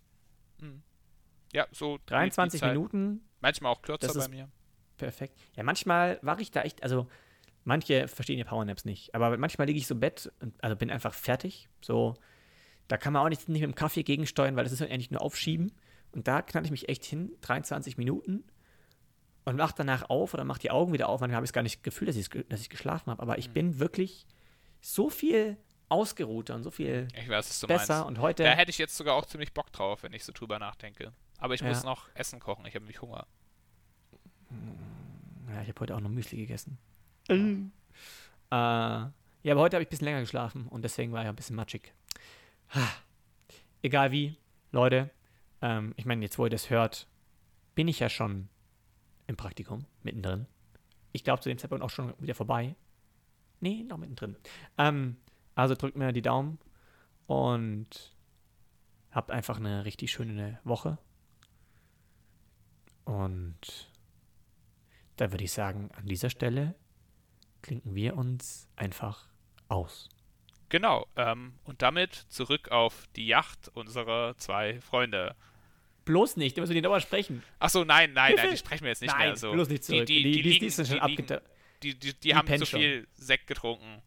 Ja, so. die- die 23 Zeit. Minuten, Manchmal auch kürzer bei mir. perfekt. Ja, manchmal war ich da echt, also manche verstehen ja Powernaps nicht, aber manchmal liege ich so im Bett und also bin einfach fertig. So, da kann man auch nicht, nicht mit dem Kaffee gegensteuern, weil das ist ja eigentlich nur aufschieben. Und da knall ich mich echt hin, 23 Minuten und wach danach auf oder mach die Augen wieder auf. Manchmal habe ich gar nicht das Gefühl, dass ich, dass ich geschlafen habe, aber ich bin wirklich so viel ausgeruhter und so viel Ich weiß, besser. meinst. Und heute, Da hätte ich jetzt sogar auch ziemlich Bock drauf, wenn ich so drüber nachdenke. Aber ich Ja. muss noch Essen kochen. Ich habe nämlich Hunger. Ja, ich habe heute auch noch Müsli gegessen. Äh, ja, aber heute habe ich ein bisschen länger geschlafen und deswegen war ich ein bisschen matschig. Ha. Egal wie, Leute, ähm, ich meine, jetzt wo ihr das hört, bin ich ja schon im Praktikum, mittendrin. Ich glaube, zu dem Zeitpunkt auch schon wieder vorbei. Nee, noch mittendrin. Ähm, also drückt mir die Daumen und habt einfach eine richtig schöne Woche. Und da würde ich sagen, an dieser Stelle klinken wir uns einfach aus. Genau. Ähm, und damit zurück auf die Yacht unserer zwei Freunde. Bloß nicht, da müssen wir die Dauer sprechen. Achso, nein, nein, nein, die sprechen wir jetzt nicht Nein, mehr so. bloß nicht zurück. Die, die, Die- die, liegen, sind schon die, liegen, abgeta- die, die, haben zu viel Sekt getrunken.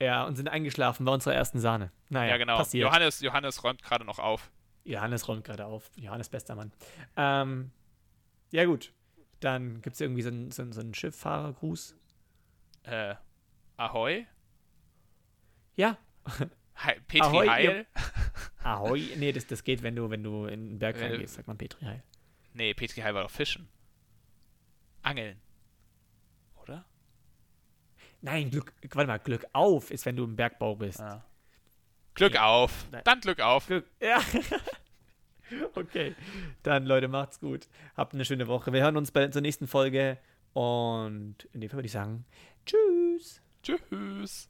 Ja, und sind eingeschlafen bei unserer ersten Sahne. Naja, Ja, genau. passiert. Johannes, Johannes räumt gerade noch auf. Johannes räumt gerade auf. Johannes, bester Mann. Ähm, ja, gut. Dann gibt es irgendwie so einen, so einen, so einen Schifffahrergruß. Äh, Ahoi? Ja. Hi, Petri Ahoi, Heil? Ahoi. Nee, das, das geht, wenn du, wenn du in den Berg Äh, reingehst, sagt man Petri Heil. Nee, Petri Heil war doch Fischen. Angeln. Oder? Nein, Glück, warte mal, Glück auf ist, wenn du im Bergbau bist. Ah. Glück ja. auf. Nein. Dann Glück auf. Glück. Ja. okay. Dann, Leute, macht's gut. Habt eine schöne Woche. Wir hören uns bei zur nächsten Folge. Und in dem Fall würde ich sagen, tschüss. Tschüss.